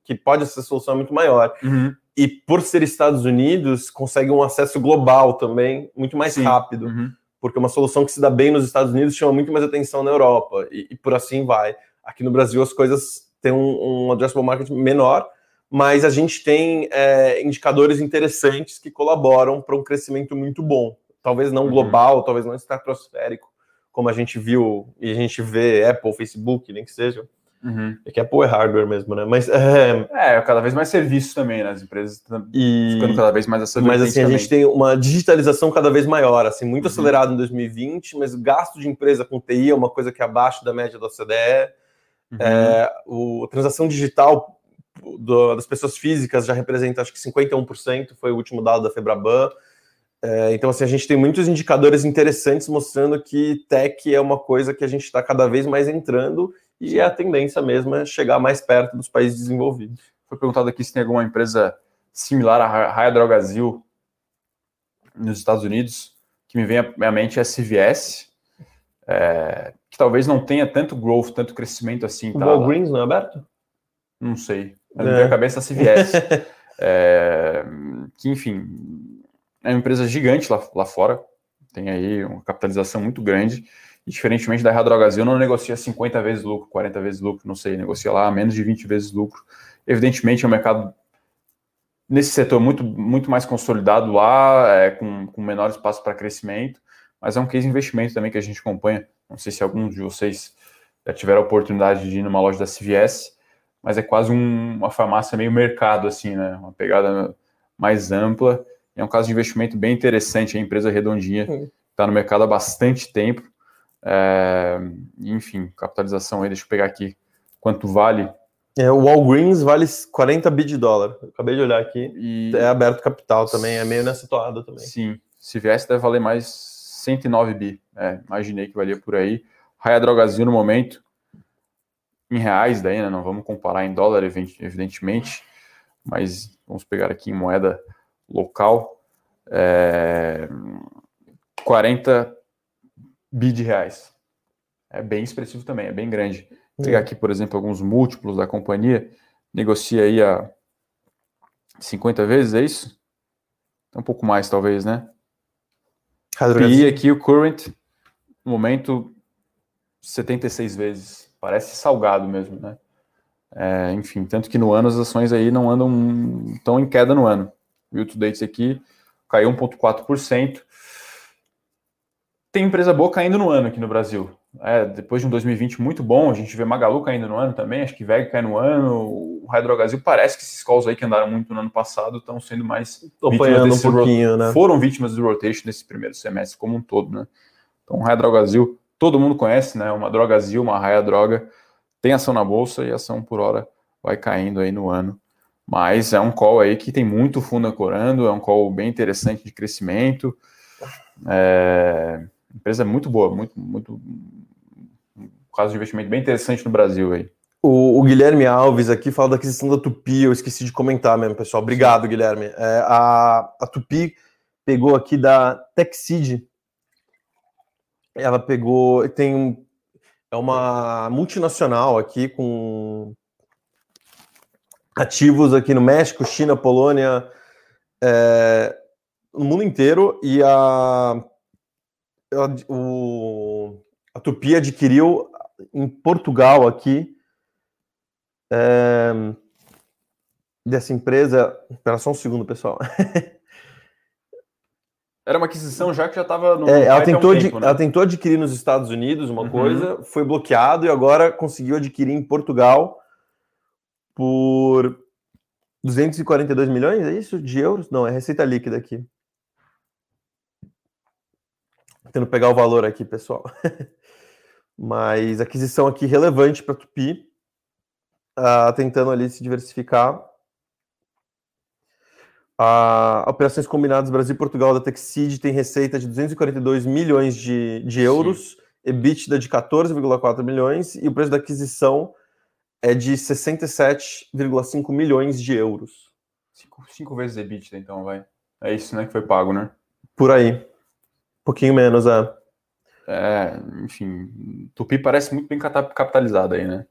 que pode ser solução é muito maior. Uhum. E por ser Estados Unidos, consegue um acesso global também, muito mais Sim. rápido. Uhum. Porque uma solução que se dá bem nos Estados Unidos chama muito mais atenção na Europa. E, e por assim vai. Aqui no Brasil as coisas têm um, um addressable market menor, mas a gente tem é, indicadores interessantes que colaboram para um crescimento muito bom. Talvez não uhum. global, talvez não estratosférico, como a gente viu e a gente vê Apple, Facebook, nem que seja Uhum. É que é hardware mesmo, né? Mas é, é cada vez mais serviço também, né? As empresas e... ficando cada vez mais essa Mas assim, também. a gente tem uma digitalização cada vez maior, assim, muito uhum. acelerado em 2020, mas o gasto de empresa com TI é uma coisa que é abaixo da média da OCDE. Uhum. É, o, a transação digital do, das pessoas físicas já representa acho que 51%, foi o último dado da Febraban. É, então, assim, a gente tem muitos indicadores interessantes mostrando que tech é uma coisa que a gente está cada vez mais entrando e a tendência mesmo é chegar mais perto dos países desenvolvidos. Foi perguntado aqui se tem alguma empresa similar à Raia Drogazil nos Estados Unidos, que me vem à mente é a CVS, é, que talvez não tenha tanto growth, tanto crescimento assim. O tá, Walgreens não é aberto? Não sei. Mas é. na cabeça a CVS. é, que, enfim, é uma empresa gigante lá, lá fora, tem aí uma capitalização muito grande, e diferentemente da Radrogazil, não negocia 50 vezes lucro, 40 vezes lucro, não sei, negocia lá menos de 20 vezes lucro. Evidentemente é um mercado nesse setor muito, muito mais consolidado lá, é, com, com menor espaço para crescimento, mas é um case de investimento também que a gente acompanha. Não sei se alguns de vocês já tiveram a oportunidade de ir numa loja da CVS, mas é quase um, uma farmácia meio mercado, assim, né? Uma pegada mais ampla. É um caso de investimento bem interessante, a empresa redondinha está no mercado há bastante tempo. É, enfim, capitalização aí, deixa eu pegar aqui quanto vale. É, o Walgreens vale 40 bi de dólar. acabei de olhar aqui. E... É aberto capital também, é meio nessa toada também. Sim, se viesse deve valer mais 109 bi. É, imaginei que valia por aí. Raia Drogazil no momento, em reais daí, né? Não vamos comparar em dólar, evidentemente, mas vamos pegar aqui em moeda local. É, 40 bi de reais. É bem expressivo também, é bem grande. Vou pegar aqui, por exemplo, alguns múltiplos da companhia, negocia aí a 50 vezes, é isso? Um pouco mais, talvez, né? E aqui o current, no momento, 76 vezes. Parece salgado mesmo, né? É, enfim, tanto que no ano as ações aí não andam tão em queda no ano. O to date aqui caiu 1,4% tem empresa boa caindo no ano aqui no Brasil. É, depois de um 2020 muito bom, a gente vê Magalu caindo no ano também, acho que VEG cai no ano, o Hydrogazil parece que esses calls aí que andaram muito no ano passado estão sendo mais vítimas um pouquinho, né? foram vítimas do rotation nesse primeiro semestre como um todo, né? Então, Hydrogazil, todo mundo conhece, né? Uma drogazil, uma raia droga, tem ação na bolsa e ação por hora vai caindo aí no ano. Mas é um call aí que tem muito fundo ancorando, é um call bem interessante de crescimento. É, empresa muito boa, muito, muito. Um caso de investimento bem interessante no Brasil aí. O, o, Guilherme Alves aqui fala da aquisição da Tupi, eu esqueci de comentar mesmo, pessoal. Obrigado, Sim. Guilherme. É, a, a Tupi pegou aqui da TechSeed. Ela pegou. Tem é uma multinacional aqui com ativos aqui no México, China, Polônia, é, no mundo inteiro. E a o, a Tupi adquiriu em Portugal aqui é, dessa empresa. Espera só um segundo, pessoal. Era uma aquisição já que já estava no. É, ela, tentou um tempo, né? ela tentou adquirir nos Estados Unidos uma uhum. coisa, foi bloqueado e agora conseguiu adquirir em Portugal por 242 milhões, é isso? De euros? Não, é receita líquida aqui. Tentando pegar o valor aqui, pessoal. Mas aquisição aqui relevante para Tupi, uh, tentando ali se diversificar. Uh, operações combinadas Brasil e Portugal da Texid tem receita de 242 milhões de, de euros, Sim. EBITDA de 14,4 milhões e o preço da aquisição é de 67,5 milhões de euros. Cinco, cinco vezes EBITDA, então, vai. É isso, né, que foi pago, né? Por aí. Um pouquinho menos, é. É, enfim, Tupi parece muito bem capitalizada aí, né?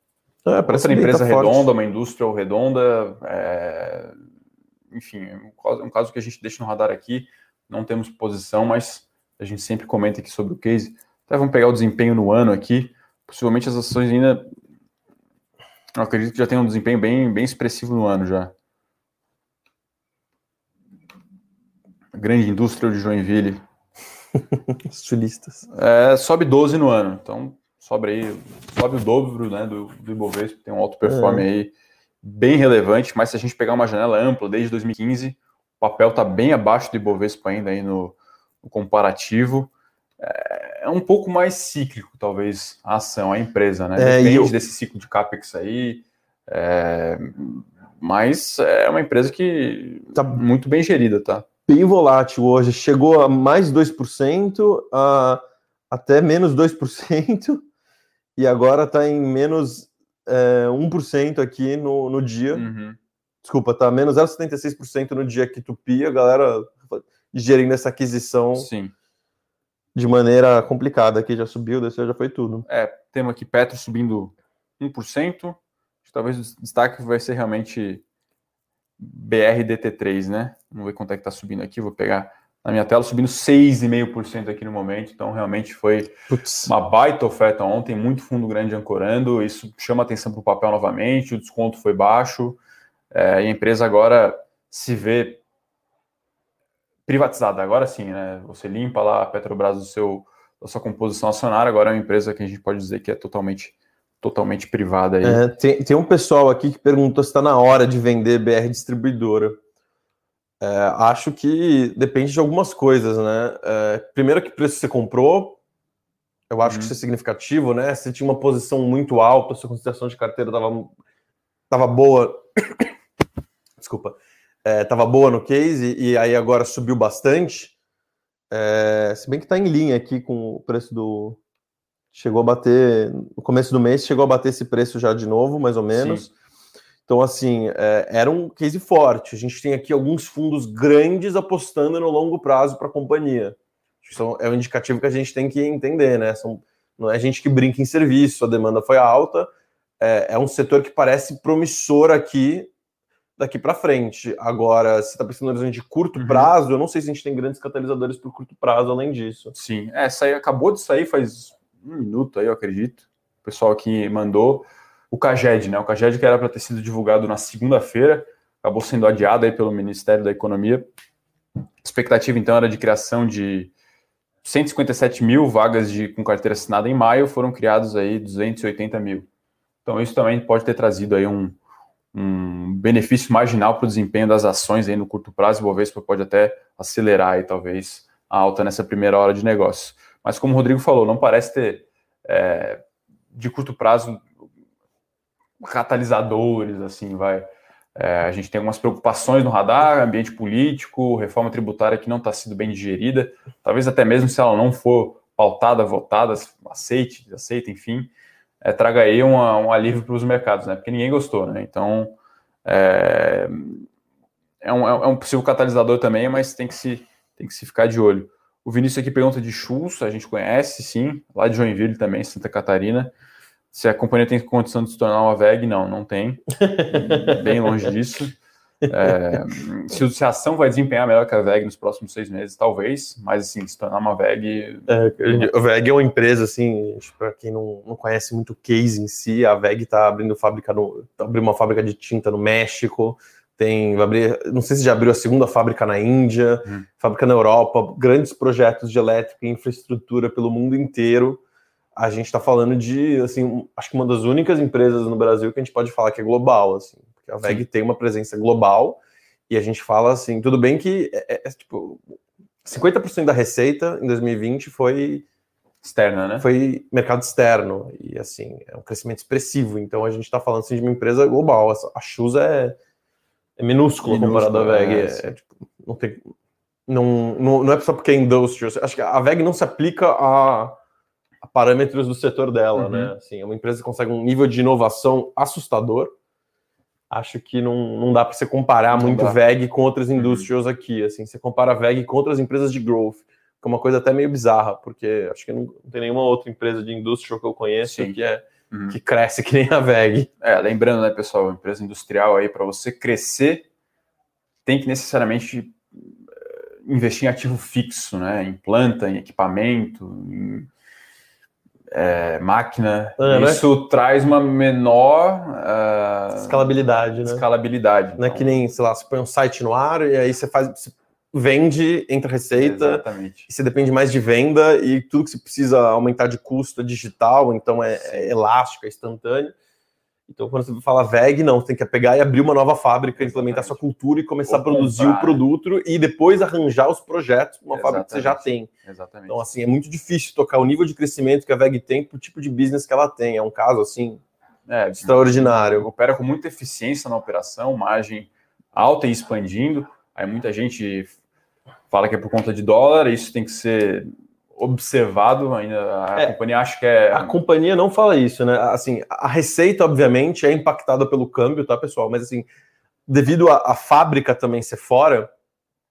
É, parece uma empresa tá redonda, forte. uma indústria redonda, é... enfim, é um caso que a gente deixa no radar aqui, não temos posição, mas a gente sempre comenta aqui sobre o case. Até vamos pegar o desempenho no ano aqui, possivelmente as ações ainda, eu acredito que já tem um desempenho bem, bem expressivo no ano já. A grande indústria de Joinville, Estilistas. É, sobe 12 no ano. Então, sobe aí, sobe o dobro né, do, do Ibovespa, tem um alto performance é. aí bem relevante, mas se a gente pegar uma janela ampla desde 2015, o papel está bem abaixo do Ibovespa ainda aí no, no comparativo. É, é, um pouco mais cíclico, talvez, a ação, a empresa, né? É, Depende eu... desse ciclo de CAPEX aí. É, mas é uma empresa que está muito bem gerida, tá? Bem volátil hoje. Chegou a mais 2%, a, até menos 2%, e agora está em menos é, 1% aqui no, no dia. Uhum. Desculpa, está menos 0,76% no dia que tupia, a galera gerindo essa aquisição Sim. de maneira complicada. Aqui já subiu, desceu, já foi tudo. É, temos aqui Petro subindo 1%. Talvez o destaque vai ser realmente BRDT3, né? Vamos ver quanto é que está subindo aqui. Vou pegar na minha tela, subindo 6,5% aqui no momento. Então, realmente foi Putz. uma baita oferta ontem, muito fundo grande ancorando. Isso chama atenção para o papel novamente. O desconto foi baixo. É, e a empresa agora se vê privatizada. Agora sim, né? Você limpa lá a Petrobras do seu, da sua composição acionária. Agora é uma empresa que a gente pode dizer que é totalmente totalmente privada aí. É, tem, tem um pessoal aqui que perguntou se está na hora de vender BR distribuidora. É, acho que depende de algumas coisas, né? É, primeiro, que preço você comprou, eu acho uhum. que isso é significativo, né? Você tinha uma posição muito alta, sua consideração de carteira estava tava boa. Desculpa. Estava é, boa no case e, e, aí agora subiu bastante. É, se bem que está em linha aqui com o preço do, chegou a bater, no começo do mês, chegou a bater esse preço já de novo, mais ou menos. Sim. Então, assim, é, era um case forte. A gente tem aqui alguns fundos grandes apostando no longo prazo para a companhia. Isso é um indicativo que a gente tem que entender, né? São, não é gente que brinca em serviço, a demanda foi alta. É, é um setor que parece promissor aqui daqui para frente. Agora, se está pensando no horizonte de curto uhum. prazo, eu não sei se a gente tem grandes catalisadores para curto prazo além disso. Sim, é, aí acabou de sair faz um minuto aí, eu acredito. O pessoal que mandou o CAGED, né? O CAGED que era para ter sido divulgado na segunda-feira, acabou sendo adiado aí pelo Ministério da Economia. A expectativa, então, era de criação de 157 mil vagas de, com carteira assinada em maio, foram criados aí 280 mil. Então, isso também pode ter trazido aí um, um benefício marginal para o desempenho das ações aí no curto prazo. O Bovespa pode até acelerar aí, talvez, a alta nessa primeira hora de negócio. Mas como o Rodrigo falou, não parece ter é, de curto prazo catalisadores, assim, vai. É, a gente tem algumas preocupações no radar, ambiente político, reforma tributária que não está sendo bem digerida, talvez até mesmo se ela não for pautada, votada, aceite, aceita, enfim, é, traga aí uma, um alívio para os mercados, né? Porque ninguém gostou, né? Então é, é, um, é um possível catalisador também, mas tem que se, tem que se ficar de olho. O Vinícius aqui pergunta de Schultz, a gente conhece, sim, lá de Joinville também, Santa Catarina. Se a companhia tem condição de se tornar uma VEG, não, não tem. Bem longe disso. É, se a ação vai desempenhar melhor que a VEG nos próximos seis meses, talvez, mas assim, se tornar uma VEG. É, a VEG é uma empresa, assim, para quem não, não conhece muito o case em si, a VEG está abrindo fábrica no. Tá abrindo uma fábrica de tinta no México, tem, vai abrir, não sei se já abriu a segunda fábrica na Índia, hum. fábrica na Europa, grandes projetos de elétrica e infraestrutura pelo mundo inteiro. A gente está falando de, assim, acho que uma das únicas empresas no Brasil que a gente pode falar que é global, assim, porque a VEG Sim. tem uma presença global e a gente fala assim, tudo bem que é, é, é tipo 50% da receita em 2020 foi externa, né? Foi mercado externo e assim é um crescimento expressivo. Então a gente está falando assim, de uma empresa global. A Shoes é, é minúscula comparada à VEG. É, é, tipo, não tem, não, não, não é só porque é industrial. Acho que a VEG não se aplica a, a parâmetros do setor dela, uhum. né? Assim, é uma empresa que consegue um nível de inovação assustador. Acho que não, não dá para você comparar não muito dá. VEG com outras uhum. indústrias uhum. aqui. Assim, você compara a VEG com outras empresas de growth que é uma coisa até meio bizarra, porque acho que não, tem nenhuma outra empresa de indústria que eu conheço Sim. que é uhum. que cresce que nem a VEG. É, lembrando, né, pessoal, empresa industrial aí para você crescer tem que necessariamente eh, investir em ativo fixo, né, em planta, em equipamento, em é, máquina. É, Isso né? traz uma menor uh, escalabilidade, né? Escalabilidade. Não é que nem, sei lá, você põe um site no ar e aí você faz, você vende, entra receita, Exatamente. você depende mais de venda, e tudo que você precisa aumentar de custo é digital, então é, é elástico, é instantâneo. Então, quando você fala VEG, não, você tem que pegar e abrir uma nova fábrica, implementar sua cultura e começar Ou a produzir comprar. o produto e depois arranjar os projetos uma Exatamente. fábrica que você já tem. Exatamente. Então, assim, é muito difícil tocar o nível de crescimento que a VEG tem para o tipo de business que ela tem. É um caso, assim, é, extraordinário. Opera com muita eficiência na operação, margem alta e expandindo. Aí muita gente fala que é por conta de dólar, isso tem que ser observado ainda. A é, companhia acha que é. A companhia não fala isso, né? Assim, a receita, obviamente, é impactada pelo câmbio, tá, pessoal? Mas assim, devido à fábrica também ser fora,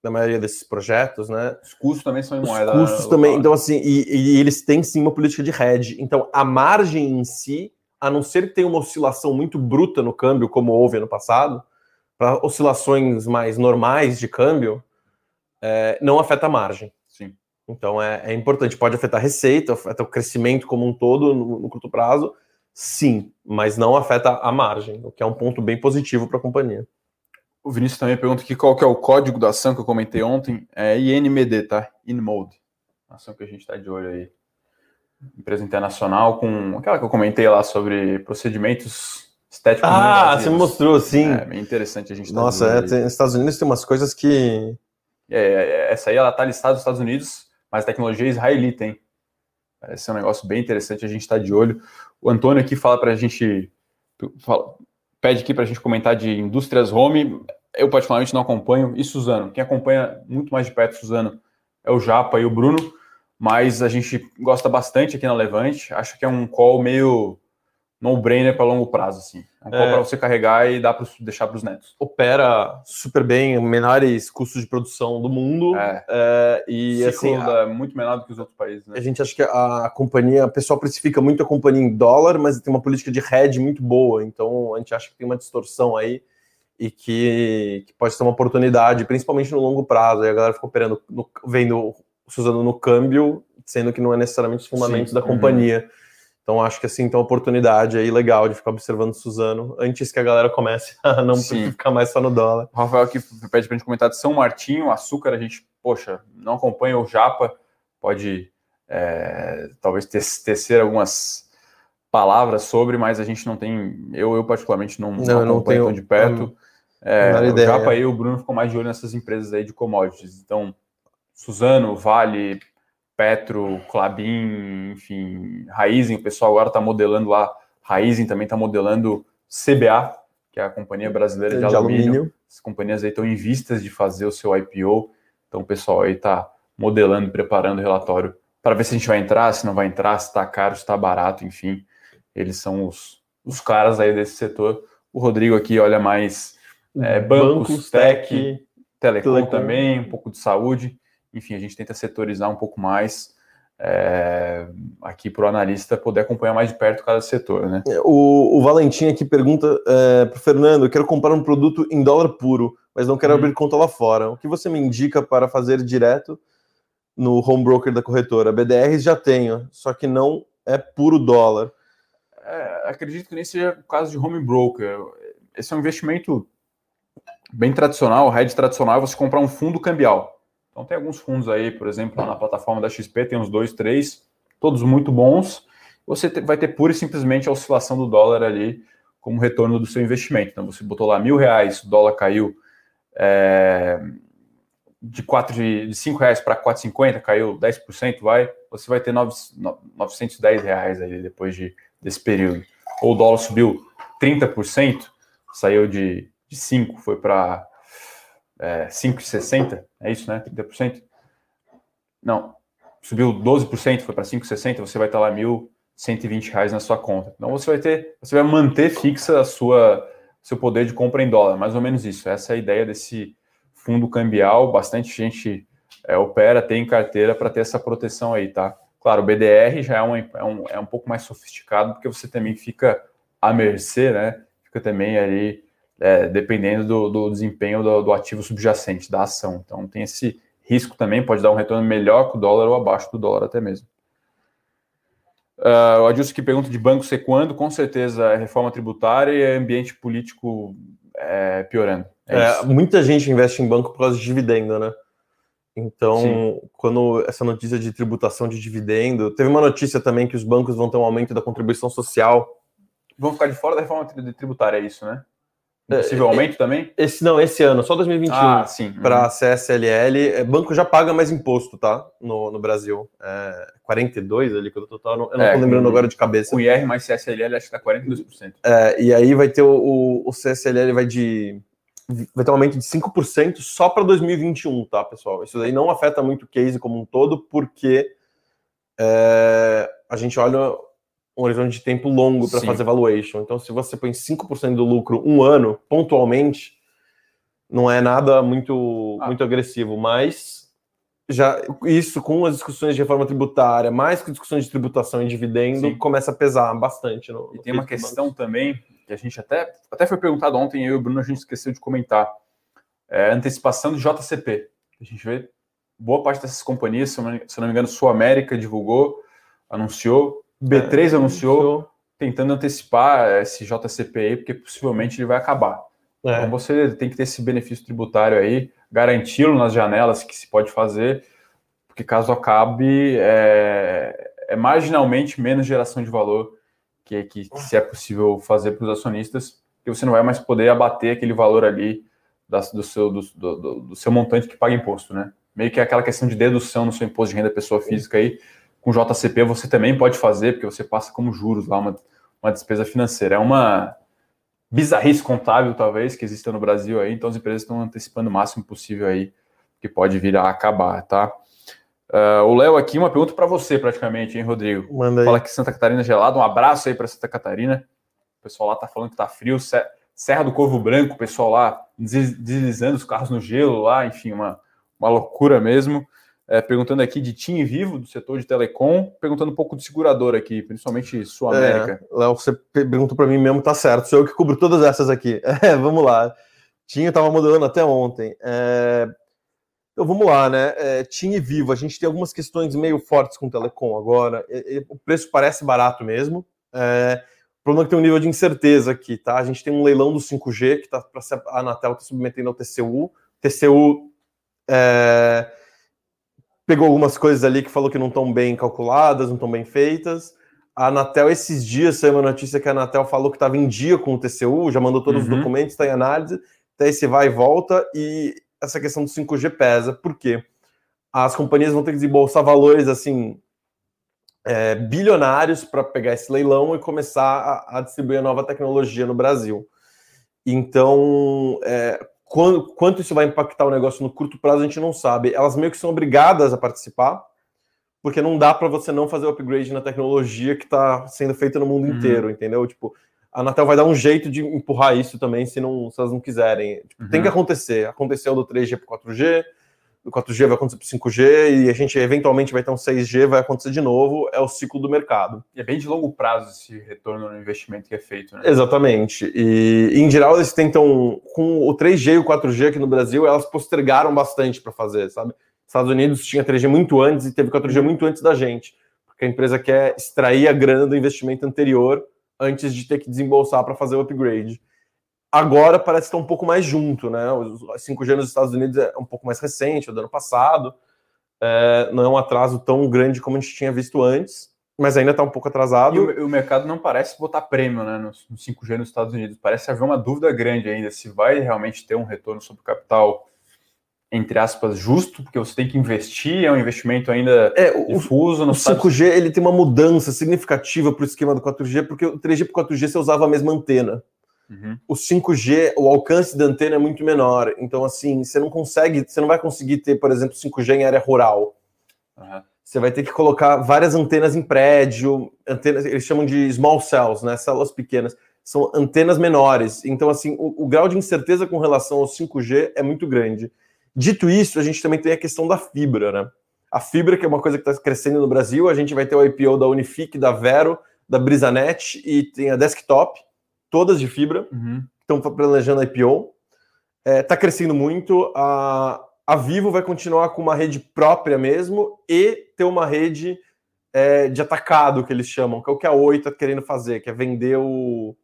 na maioria desses projetos, né? Os custos também são em moeda. Os custos também, então assim, e, e, eles têm sim uma política de hedge. Então a margem em si, a não ser que tenha uma oscilação muito bruta no câmbio, como houve ano passado, para oscilações mais normais de câmbio, é, não afeta a margem. Sim. Então é, é, importante, pode afetar a receita, afeta o crescimento como um todo no, no, curto prazo, sim, mas não afeta a margem, o que é um ponto bem positivo para a companhia. O Vinícius também pergunta aqui qual que é o código da ação que eu comentei ontem, é INMD, tá? InMode, ação que a gente está de olho aí. Empresa internacional com aquela que eu comentei lá sobre procedimentos estéticos. Ah, você mostrou, sim. É bem interessante a gente. Tá Nossa, é, tem, nos Estados Unidos tem umas coisas que é, é, essa aí ela está listada nos Estados Unidos, mas a tecnologia israelita, hein? Parece ser um negócio bem interessante, a gente está de olho. O Antônio aqui fala para a gente, fala, pede aqui para a gente comentar de indústrias home. Eu particularmente não acompanho. E Suzano? Quem acompanha muito mais de perto Suzano é o Japa e o Bruno, mas a gente gosta bastante aqui na Levante. Acho que é um call meio no-brainer para longo prazo, assim. É um é, para você carregar e dá para deixar para os netos. Opera super bem, menores custos de produção do mundo. É. É, e assim, é muito menor do que os outros países. Né? A gente acha que a companhia, o pessoal precifica muito a companhia em dólar, mas tem uma política de hedge muito boa. Então a gente acha que tem uma distorção aí e que, que pode ser uma oportunidade, principalmente no longo prazo. Aí a galera fica operando, no, vendo, usando no câmbio, sendo que não é necessariamente os fundamentos Sim. da companhia. Uhum. Então acho que assim tem uma oportunidade aí legal de ficar observando o Suzano antes que a galera comece a não Sim. ficar mais só no dólar. O Rafael aqui pede para a gente comentar de São Martinho, açúcar, a gente, poxa, não acompanha o Japa, pode é, talvez tecer algumas palavras sobre, mas a gente não tem, eu, eu particularmente não, não, não acompanho tão de perto. É, o Japa e o Bruno ficam mais de olho nessas empresas aí de commodities. Então, Suzano, Vale, Petro, Clabin, enfim, Raizen, o pessoal agora está modelando lá, Raizen também está modelando CBA, que é a Companhia Brasileira de, de alumínio. alumínio. As companhias aí estão em vistas de fazer o seu IPO, então o pessoal aí está modelando, preparando o relatório para ver se a gente vai entrar, se não vai entrar, se está caro, se está barato, enfim. Eles são os, os caras aí desse setor. O Rodrigo aqui olha mais é, bancos, bancos, tech, telecom, telecom também, um pouco de saúde enfim, a gente tenta setorizar um pouco mais é, aqui para o analista poder acompanhar mais de perto cada setor. Né? É, o, o Valentim aqui pergunta é, para o Fernando: eu quero comprar um produto em dólar puro, mas não quero hum. abrir conta lá fora. O que você me indica para fazer direto no home broker da corretora? BDRs já tenho, só que não é puro dólar. É, acredito que nem seja o caso de home broker. Esse é um investimento bem tradicional, o hedge tradicional é você comprar um fundo cambial. Então tem alguns fundos aí, por exemplo, na plataforma da XP tem uns dois, três, todos muito bons. Você vai ter pura e simplesmente a oscilação do dólar ali como retorno do seu investimento. Então você botou lá mil reais, o dólar caiu é, de, 4, de, 5 reais para 4,50, caiu 10%, vai, você vai ter 9, 910 reais aí depois de, desse período. Ou o dólar subiu 30%, saiu de, de 5, foi para é, 5,60, é isso, né? 30%? Não, subiu 12%, foi para 5,60, você vai estar lá 1.120 reais na sua conta. Então você vai ter, você vai manter fixa a sua seu poder de compra em dólar, mais ou menos isso. Essa é a ideia desse fundo cambial, bastante gente é, opera, tem carteira para ter essa proteção aí, tá? Claro, o BDR já é um, é, um, é um pouco mais sofisticado, porque você também fica à mercê, né? Fica também ali é, dependendo do, do desempenho do, do, ativo subjacente, da ação. Então tem esse risco também, pode dar um retorno melhor que o dólar ou abaixo do dólar até mesmo. Uh, o Adilson que pergunta de banco ser quando, com certeza é reforma tributária e ambiente político é, piorando. É é, muita gente investe em banco por causa de dividendo, né? Então, Sim. quando essa notícia de tributação de dividendo, teve uma notícia também que os bancos vão ter um aumento da contribuição social. Vão ficar de fora da reforma tributária, é isso, né? Possível aumento é, também? Esse não, esse ano, só 2021. Ah, sim. Para uhum. CSLL, é, banco já paga mais imposto, tá? No, no Brasil. É 42 ali que eu tô, eu não é, tô lembrando com, agora de cabeça. O IR mais CSLL acho que tá 42%. É, e aí vai ter o, o, o CSLL vai de vai ter um aumento de 5% só para 2021, tá, pessoal? Isso daí não afeta muito o case como um todo, porque é, a gente olha um horizonte de tempo longo para fazer valuation. Então, se você põe 5% do lucro um ano, pontualmente, não é nada muito, ah. muito agressivo, mas já isso com as discussões de reforma tributária, mais que discussões de tributação e dividendo, Sim. começa a pesar bastante. No, e no tem uma questão também que a gente até, até foi perguntado ontem, eu e o Bruno, a gente esqueceu de comentar. É, antecipação do JCP. A gente vê boa parte dessas companhias, se eu não me engano, Sul América divulgou, anunciou, B3 é, anunciou tentando antecipar esse JCP aí, porque possivelmente ele vai acabar. É. Então você tem que ter esse benefício tributário aí, garanti-lo nas janelas que se pode fazer, porque caso acabe, é, é marginalmente menos geração de valor que, que, que se é possível fazer para os acionistas, que você não vai mais poder abater aquele valor ali da, do, seu, do, do, do, seu montante que paga imposto, né? Meio que aquela questão de dedução no seu imposto de renda pessoa física aí, com JCP você também pode fazer, porque você passa como juros lá, uma, uma despesa financeira. É uma bizarrice contábil, talvez, que exista no Brasil aí, então as empresas estão antecipando o máximo possível aí, que pode vir a acabar, tá? Uh, o Léo aqui, uma pergunta para você praticamente, hein, Rodrigo? Manda aí. Fala que Santa Catarina é gelado, um abraço aí para Santa Catarina. O pessoal lá tá falando que tá frio, Serra do Corvo Branco, o pessoal lá deslizando os carros no gelo lá, enfim, uma, uma loucura mesmo é, perguntando aqui de Tim Vivo, do setor de telecom, perguntando um pouco de seguradora aqui, principalmente Sul é, América. É, Léo, você perguntou para mim mesmo, tá certo, sou eu que cubro todas essas aqui. É, vamos lá. Tim estava modelando até ontem. É, então vamos lá, né? É, TIM e Vivo, a gente tem algumas questões meio fortes com telecom agora. o preço parece barato mesmo. É, o problema é que tem um nível de incerteza aqui, tá? A gente tem um leilão do 5G que tá para a Anatel está submetendo ao TCU. TCU é, pegou algumas coisas ali que falou que não estão bem calculadas, não estão bem feitas. A Anatel, esses dias, saiu uma notícia que a Anatel falou que estava em dia com o TCU, já mandou todos uhum. os documentos, está em análise, até esse vai e volta, e essa questão do 5G pesa. Por quê? As companhias vão ter que desembolsar valores, assim, é, bilionários para pegar esse leilão e começar a, a, distribuir a nova tecnologia no Brasil. Então, é, quando, quanto isso vai impactar o negócio no curto prazo, a gente não sabe. Elas meio que são obrigadas a participar, porque não dá para você não fazer o upgrade na tecnologia que está sendo feita no mundo uhum. inteiro, entendeu? Tipo, a Anatel vai dar um jeito de empurrar isso também, se, não, se elas não quiserem. Tipo, uhum. Tem que acontecer. Aconteceu do 3G para 4G, o 4G vai acontecer para 5G e a gente eventualmente vai ter um 6G, vai acontecer de novo, é o ciclo do mercado. E é bem de longo prazo esse retorno no investimento que é feito, né? Exatamente. E em geral eles tentam, com o 3G e o 4G aqui no Brasil, elas postergaram bastante para fazer, sabe? Estados Unidos tinha 3G muito antes e teve 4G muito antes da gente, porque a empresa quer extrair a grana do investimento anterior antes de ter que desembolsar para fazer o upgrade. Agora parece estar um pouco mais junto, né? O 5G nos Estados Unidos é um pouco mais recente, é do ano passado. É, não é um atraso tão grande como a gente tinha visto antes, mas ainda está um pouco atrasado. E o, o, mercado não parece botar prêmio né, no, no 5G nos Estados Unidos. Parece haver uma dúvida grande ainda se vai realmente ter um retorno sobre o capital entre aspas, justo, porque você tem que investir, é um investimento ainda é, o, difuso. O 5G ele tem uma mudança significativa para o esquema do 4G, porque o 3G para 4G você usava a mesma antena. Uhum. O 5G, o alcance da antena é muito menor. Então, assim, você não consegue, você não vai conseguir ter, por exemplo, 5G em área rural. Uhum. Você vai ter que colocar várias antenas em prédio, antenas, eles chamam de small cells, né? Células pequenas. São antenas menores. Então, assim, o, o grau de incerteza com relação ao 5G é muito grande. Dito isso, a gente também tem a questão da fibra, né? A fibra, que é uma coisa que está crescendo no Brasil, a gente vai ter o IPO da Unifique, da Vero, da Brisanet e tem a Desktop todas de fibra, uhum. estão planejando IPO. Está é, tá crescendo muito. A, a Vivo vai continuar com uma rede própria mesmo e ter uma rede é, de atacado, que eles chamam, que é o que a Oi está querendo fazer, que é vender o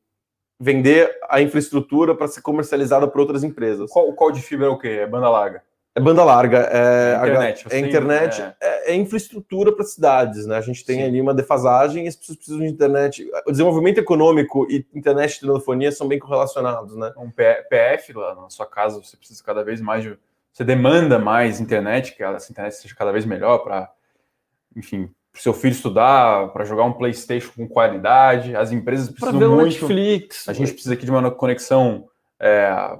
vender a infraestrutura para ser comercializada por outras empresas. Qual, qual de fibra é o quê? É banda larga? É banda larga, é, é internet, é, internet é... É, é infraestrutura para cidades, né? A gente tem Sim. ali uma defasagem e as pessoas precisam de internet. O desenvolvimento econômico e internet e telefonia são bem correlacionados, né? Um PF lá na sua casa, você precisa cada vez mais de. Você demanda mais internet, que essa internet seja cada vez melhor para, enfim, para seu filho estudar, para jogar um PlayStation com qualidade. As empresas precisam ver muito. Netflix. A gente precisa aqui de uma conexão é,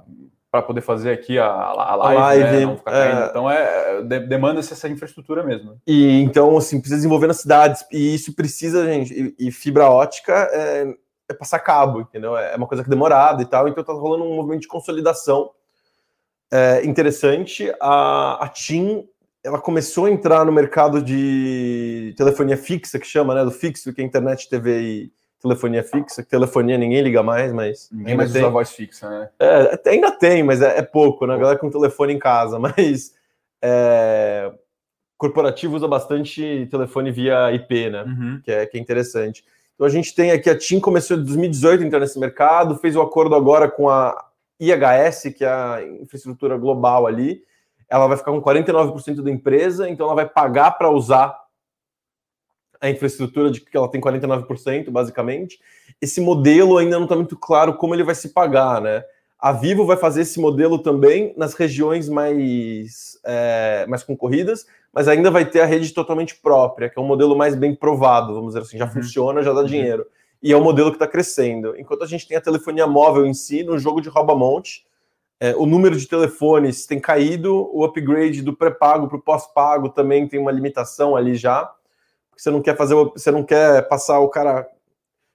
para poder fazer aqui a, a live, a live né? é... Então é demanda-se essa infraestrutura mesmo. E então assim precisa desenvolver nas cidades e isso precisa gente e, e fibra ótica é, é, passar cabo, entendeu? É uma coisa que é demorada e tal. Então tá rolando um movimento de consolidação é, interessante. A, a TIM ela começou a entrar no mercado de telefonia fixa que chama, né? Do fixo que é internet, TV e telefonia fixa, telefonia ninguém liga mais, mas. Ninguém mais tem. usa voz fixa, né? É, ainda tem, mas é, é pouco, né? A galera com telefone em casa, mas. É, corporativo usa bastante telefone via IP, né? Uhum. Que, é, que é interessante. Então a gente tem aqui, a TIM começou em 2018 a entrar nesse mercado, fez o um acordo agora com a IHS, que é a infraestrutura global ali. Ela vai ficar com 49% da empresa, então ela vai pagar para usar a infraestrutura de que ela tem 49%, basicamente. Esse modelo ainda não está muito claro como ele vai se pagar, né? A Vivo vai fazer esse modelo também nas regiões mais, é, mais concorridas, mas ainda vai ter a rede totalmente própria, que é um modelo mais bem provado, vamos dizer assim, já uhum. funciona, já dá uhum. dinheiro. E é um modelo que está crescendo. Enquanto a gente tem a telefonia móvel em si, no jogo de rouba-monte, é, o número de telefones tem caído, o upgrade do pré-pago para o pós-pago também tem uma limitação ali já você não quer fazer, você não quer passar o cara,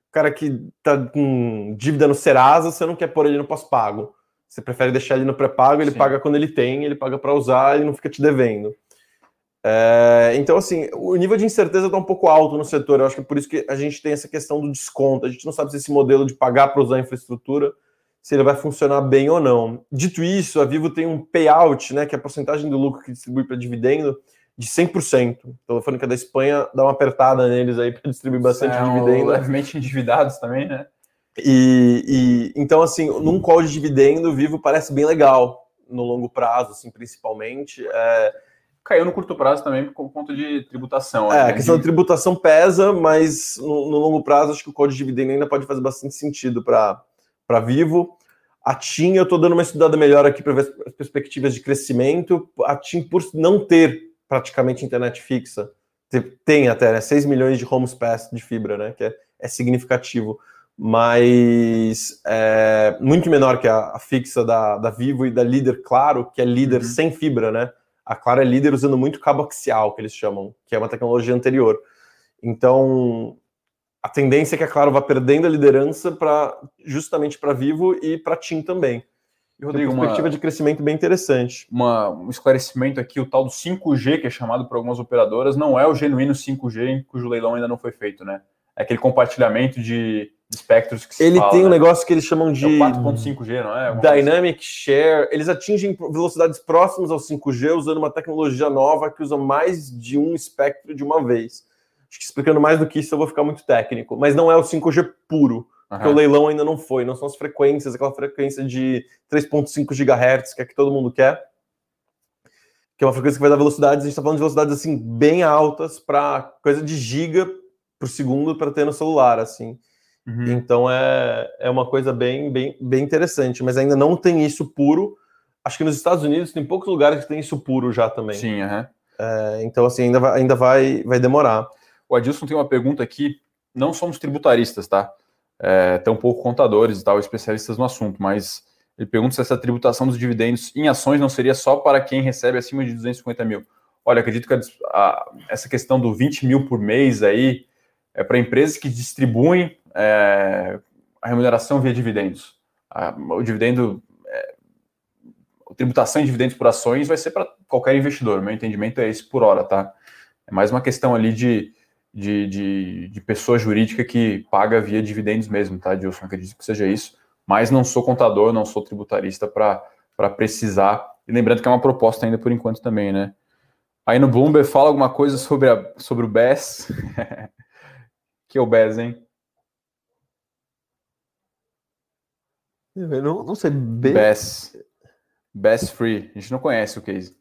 o cara que tá com dívida no Serasa, você não quer pôr ele no pós-pago. Você prefere deixar ele no pré-pago, ele Sim. paga quando ele tem, ele paga para usar, ele não fica te devendo. É, então, assim, o nível de incerteza está um pouco alto no setor. Eu acho que é por isso que a gente tem essa questão do desconto. A gente não sabe se esse modelo de pagar para usar a infraestrutura, se ele vai funcionar bem ou não. Dito isso, a Vivo tem um payout, né, que é a porcentagem do lucro que distribui para dividendo, de 100%. A Telefônica da Espanha dá uma apertada neles aí para distribuir bastante São dividendo. Levemente endividados também, né? E, e, então, assim, num call de dividendo, vivo parece bem legal no longo prazo, assim, principalmente. É... Caiu no curto prazo também por conta de tributação. É, né? a questão de tributação pesa, mas no, no, longo prazo acho que o call de dividendo ainda pode fazer bastante sentido para Vivo. A TIM, eu estou dando uma estudada melhor aqui para ver as perspectivas de crescimento. A TIM, por não ter praticamente internet fixa. Tem até né, 6 milhões de homes passed de fibra, né? Que é, é significativo. Mas é muito menor que a, a, fixa da, da Vivo e da Líder Claro, que é líder uhum. sem fibra, né? A Claro é líder usando muito cabo axial, que eles chamam, que é uma tecnologia anterior. Então, a tendência é que a Claro vá perdendo a liderança para justamente para Vivo e para TIM também. E, Rodrigo, uma perspectiva de crescimento bem interessante. Uma, um esclarecimento aqui: o tal do 5G, que é chamado por algumas operadoras, não é o genuíno 5G, cujo leilão ainda não foi feito, né? É aquele compartilhamento de, espectros que se Ele fala, tem um né? negócio que eles chamam de. É 4.5G, não é? Dynamic assim. Share. Eles atingem velocidades próximas ao 5G usando uma tecnologia nova que usa mais de um espectro de uma vez. Acho que explicando mais do que isso eu vou ficar muito técnico. Mas não é o 5G puro. Porque o leilão ainda não foi, não são as frequências, aquela frequência de 3.5 GHz, que é que todo mundo quer, que é uma frequência que vai dar velocidades, a gente está falando de velocidades assim bem altas para coisa de giga por segundo para ter no celular, assim. Uhum. Então é, é uma coisa bem, bem, bem interessante, mas ainda não tem isso puro. acho que nos Estados Unidos tem poucos lugares que tem isso puro já também. Sim, uhum. é, então assim, ainda, vai, ainda vai, vai demorar. O Adilson tem uma pergunta aqui, não somos tributaristas, tá? É, tão pouco contadores e tal, especialistas no assunto, mas ele pergunta se essa tributação dos dividendos em ações não seria só para quem recebe acima de 250 mil. Olha, acredito que a, a, essa questão do 20 mil por mês aí é para empresas que distribuem é, a remuneração via dividendos. A, o dividendo, é, a tributação de dividendos por ações vai ser para qualquer investidor. Meu entendimento é esse por hora, tá? É mais uma questão ali de, de, de, de pessoa jurídica que paga via dividendos mesmo, tá, Dilson? Acredito que seja isso mas não sou contador, não sou tributarista para precisar. E lembrando que é uma proposta ainda por enquanto também, né? Aí no Bloomberg fala alguma coisa sobre, a, sobre o BES. que é o BES, hein? Não, não sei. BES. BES Free. A gente não conhece o case.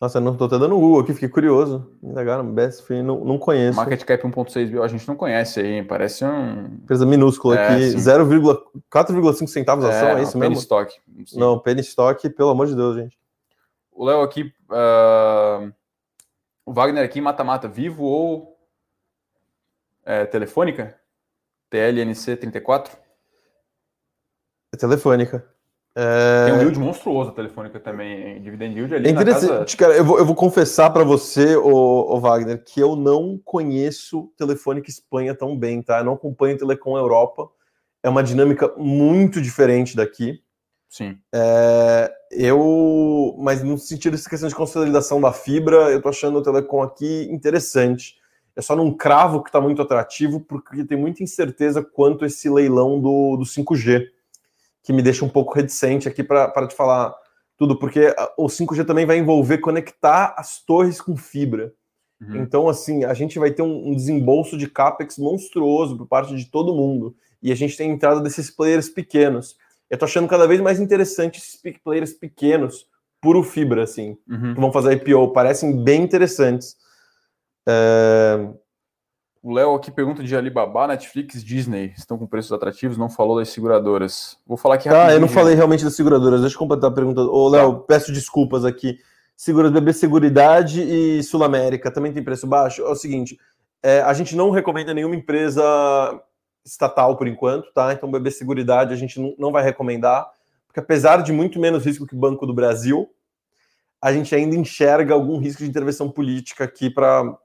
Nossa, eu não tô até dando U aqui, fiquei curioso. Indagaram, Best Free, não, não conheço. Market cap 1.6 mil, a gente não conhece aí, parece um... Empresa minúscula é, aqui, 4,5 centavos a ação, é, é isso mesmo? Stock. Sim. Não, Penny Stock, pelo amor de Deus, gente. O Léo aqui, uh... o Wagner aqui, mata-mata, vivo ou é, telefônica? TLNC 34? É telefônica. É... Tem um yield monstruoso a telefônica também, dividend yield ali. É interessante, casa... cara. Eu vou, eu vou confessar para você, o, o, Wagner, que eu não conheço Telefônica Espanha tão bem, tá? Eu não acompanho Telecom Europa. É uma dinâmica muito diferente daqui. Sim. É, eu, mas no sentido dessa questão de consolidação da fibra, eu tô achando o Telecom aqui interessante. É só num cravo que está muito atrativo, porque tem muita incerteza quanto esse leilão do, do 5G que me deixa um pouco reticente aqui para te falar tudo, porque o 5G também vai envolver conectar as torres com fibra. Uhum. Então, assim, a gente vai ter um, um, desembolso de CAPEX monstruoso por parte de todo mundo. E a gente tem entrada desses players pequenos. Eu tô achando cada vez mais interessante esses players pequenos, puro fibra, assim, uhum. que vão fazer IPO. Parecem bem interessantes. É... O Léo aqui pergunta de Alibaba, Netflix, Disney. Estão com preços atrativos, não falou das seguradoras. Vou falar aqui Ah, eu não falei realmente das seguradoras. Deixa eu completar a pergunta. Ô, Léo, tá. peço desculpas aqui. Seguras BB Seguridade e Sul América também tem preço baixo? É o seguinte, é, a gente não recomenda nenhuma empresa estatal por enquanto, tá? Então, BB Seguridade a gente não vai recomendar, porque apesar de muito menos risco que o Banco do Brasil, a gente ainda enxerga algum risco de intervenção política aqui para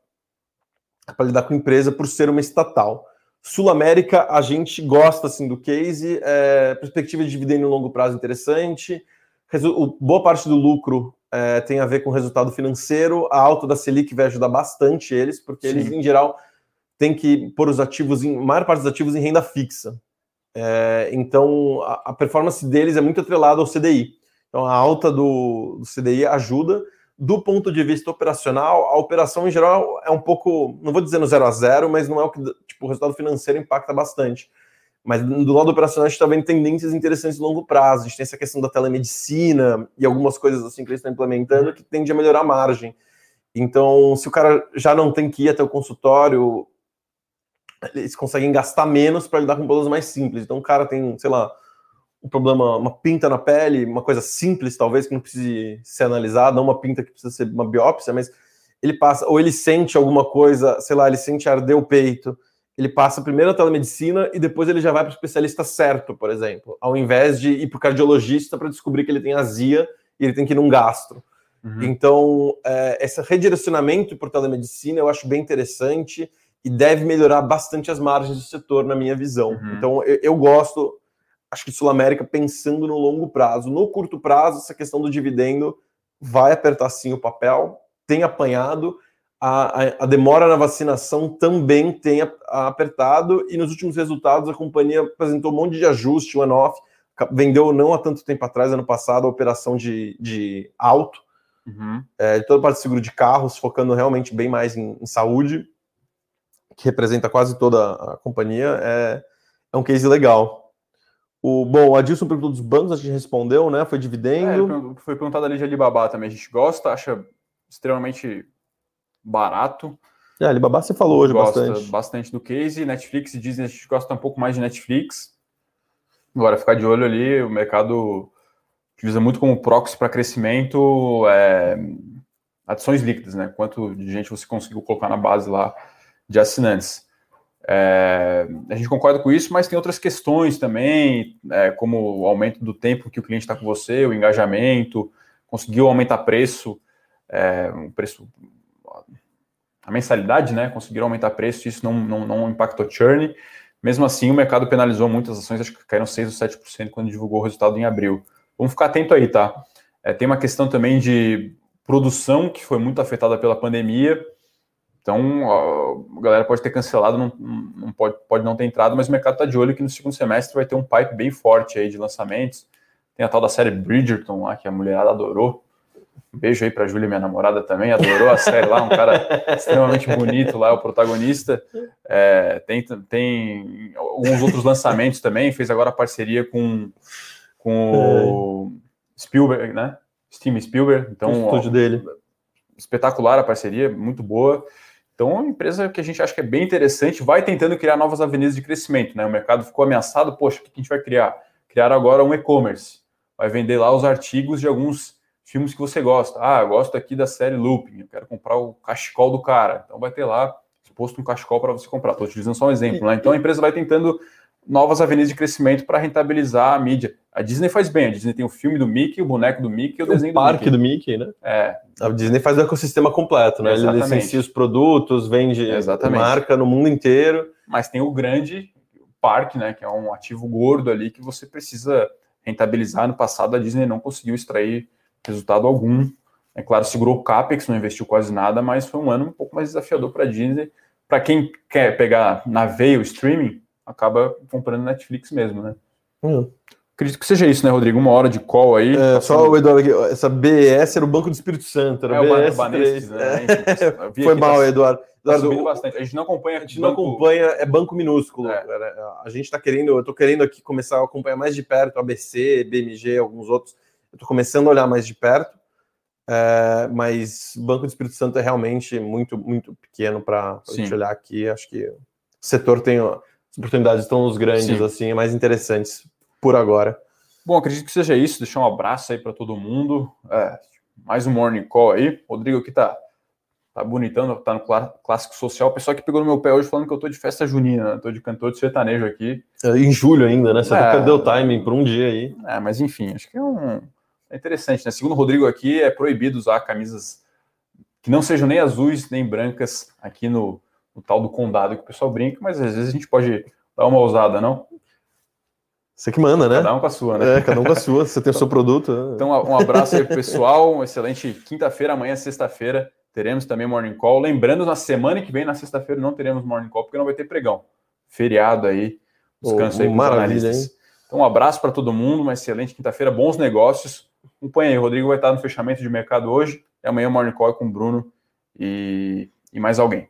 para lidar com empresa por ser uma estatal. Sul América, a gente gosta assim do case, é, perspectiva de dividendo no longo prazo interessante, Resu boa parte do lucro é, tem a ver com resultado financeiro, a alta da Selic vai ajudar bastante eles, porque Sim. eles, em geral, têm que pôr os ativos, em maior parte dos ativos em renda fixa. É, então, a, a, performance deles é muito atrelada ao CDI. Então, a alta do, do CDI ajuda, do ponto de vista operacional, a operação em geral é um pouco, não vou dizer no zero a zero, mas não é o que tipo, o resultado financeiro impacta bastante. Mas do lado operacional a gente está vendo tendências interessantes de longo prazo. A gente tem essa questão da telemedicina e algumas coisas assim que eles estão implementando que tende a melhorar a margem. Então, se o cara já não tem que ir até o consultório, eles conseguem gastar menos para lidar com problemas mais simples. Então, o cara tem, sei lá, um problema, uma pinta na pele, uma coisa simples, talvez, que não precise ser analisada, não uma pinta que precisa ser uma biópsia, mas ele passa, ou ele sente alguma coisa, sei lá, ele sente arder o peito, ele passa primeiro a telemedicina e depois ele já vai para o especialista certo, por exemplo, ao invés de ir para o cardiologista para descobrir que ele tem azia e ele tem que ir num gastro. Uhum. Então, é, esse redirecionamento por telemedicina eu acho bem interessante e deve melhorar bastante as margens do setor, na minha visão. Uhum. Então, eu, eu gosto, acho que Sul América pensando no longo prazo. No curto prazo, essa questão do dividendo vai apertar sim o papel, tem apanhado. A, a, a demora na vacinação também tem a, apertado, e nos últimos resultados a companhia apresentou um monte de ajuste, one-off, vendeu não há tanto tempo atrás, ano passado, a operação de, de auto, uhum. é, de toda a parte de seguro de carros, focando realmente bem mais em, em saúde, que representa quase toda a companhia, é, é um case legal. O, bom, o Adilson perguntou dos bancos, a gente respondeu, né? Foi dividendo. É, foi perguntado ali de Alibaba também. A gente gosta, acha extremamente barato. É, Alibaba você falou hoje gosta bastante. bastante do case. Netflix e Disney, a gente gosta um pouco mais de Netflix. Agora, ficar de olho ali, o mercado utiliza muito como proxy para crescimento é, adições líquidas, né? Quanto de gente você conseguiu colocar na base lá de assinantes. É, a gente concorda com isso, mas tem outras questões também, é, como o aumento do tempo que o cliente está com você, o engajamento, conseguiu aumentar preço, é, um preço, a mensalidade, né? Conseguiram aumentar preço, isso não, não, não impactou churn. Mesmo assim, o mercado penalizou muitas ações, acho que caíram 6 ou 7% quando divulgou o resultado em abril. Vamos ficar atento aí, tá? É, tem uma questão também de produção que foi muito afetada pela pandemia. Então, a galera pode ter cancelado, não, não pode, pode não ter entrado, mas o mercado está de olho que no segundo semestre vai ter um pipe bem forte aí de lançamentos. Tem a tal da série Bridgerton lá, que a mulherada adorou. Um beijo aí para Júlia, minha namorada também, adorou a série lá, um cara extremamente bonito lá, o protagonista. É, tem, tem alguns outros lançamentos também, fez agora parceria com, com o Spielberg, né? Steven Spielberg. Então, o estúdio ó, dele. Espetacular a parceria, muito boa. Então, é uma empresa que a gente acha que é bem interessante, vai tentando criar novas avenidas de crescimento, né? O mercado ficou ameaçado, poxa, o que a gente vai criar? Criar agora um e-commerce. Vai vender lá os artigos de alguns filmes que você gosta. Ah, eu gosto aqui da série Looping, eu quero comprar o cachecol do cara. Então vai ter lá exposto um cachecol para você comprar. Estou utilizando só um exemplo, né? Então a empresa vai tentando novas avenidas de crescimento para rentabilizar a mídia. A Disney faz bem, a Disney tem o filme do Mickey, o boneco do Mickey, o, o desenho do parque do Mickey. do Mickey, né? É. A Disney faz o ecossistema completo, né? Exatamente. Ele licencia os produtos, vende Exatamente. marca no mundo inteiro. Mas tem o grande parque, né? Que é um ativo gordo ali que você precisa rentabilizar. No passado, a Disney não conseguiu extrair resultado algum. É claro, segurou o CAPEX, não investiu quase nada, mas foi um ano um pouco mais desafiador para a Disney. Para quem quer pegar na veia o streaming, acaba comprando Netflix mesmo, né? Hum. Acredito que seja isso, né, Rodrigo? Uma hora de call aí. É, só o Eduardo aqui, essa BS era o Banco do Espírito Santo. Era é, BS o Banestes, né? Foi mal, tá, Eduardo. Tá Eduardo bastante. A gente não acompanha. A gente banco... não acompanha, é banco minúsculo. É. A gente está querendo, eu estou querendo aqui começar a acompanhar mais de perto ABC, BMG, alguns outros. Eu estou começando a olhar mais de perto. É, mas Banco do Espírito Santo é realmente muito, muito pequeno para a gente olhar aqui. Acho que o setor tem as oportunidades estão nos grandes, Sim. assim, mais interessantes por agora. Bom, acredito que seja isso. Deixar um abraço aí para todo mundo. É, mais um morning call aí. Rodrigo aqui tá, tá bonitão, tá no clássico social. O pessoal que pegou no meu pé hoje falando que eu tô de festa junina, né? Tô de cantor de sertanejo aqui. É, em julho ainda, né? Você é, perdeu o timing por um dia aí. É, mas enfim, acho que é um. É interessante, né? Segundo o Rodrigo aqui, é proibido usar camisas que não sejam nem azuis nem brancas aqui no, o tal do condado que o pessoal brinca, mas às vezes a gente pode dar uma ousada, não? Você que manda, né? Cada um com a sua, né? É, cada um com a sua. Você tem o seu produto. Né? Então, um abraço aí pro pessoal. Uma excelente quinta-feira. Amanhã, sexta-feira, teremos também Morning Call. Lembrando, na semana que vem, na sexta-feira, não teremos Morning Call, porque não vai ter pregão. Feriado aí. Descanso oh, aí para analistas. Hein? Então, um abraço para todo mundo. Uma excelente quinta-feira. Bons negócios. Acompanha aí. O Rodrigo vai estar no fechamento de mercado hoje. E amanhã, Morning Call é com o Bruno e, e mais alguém.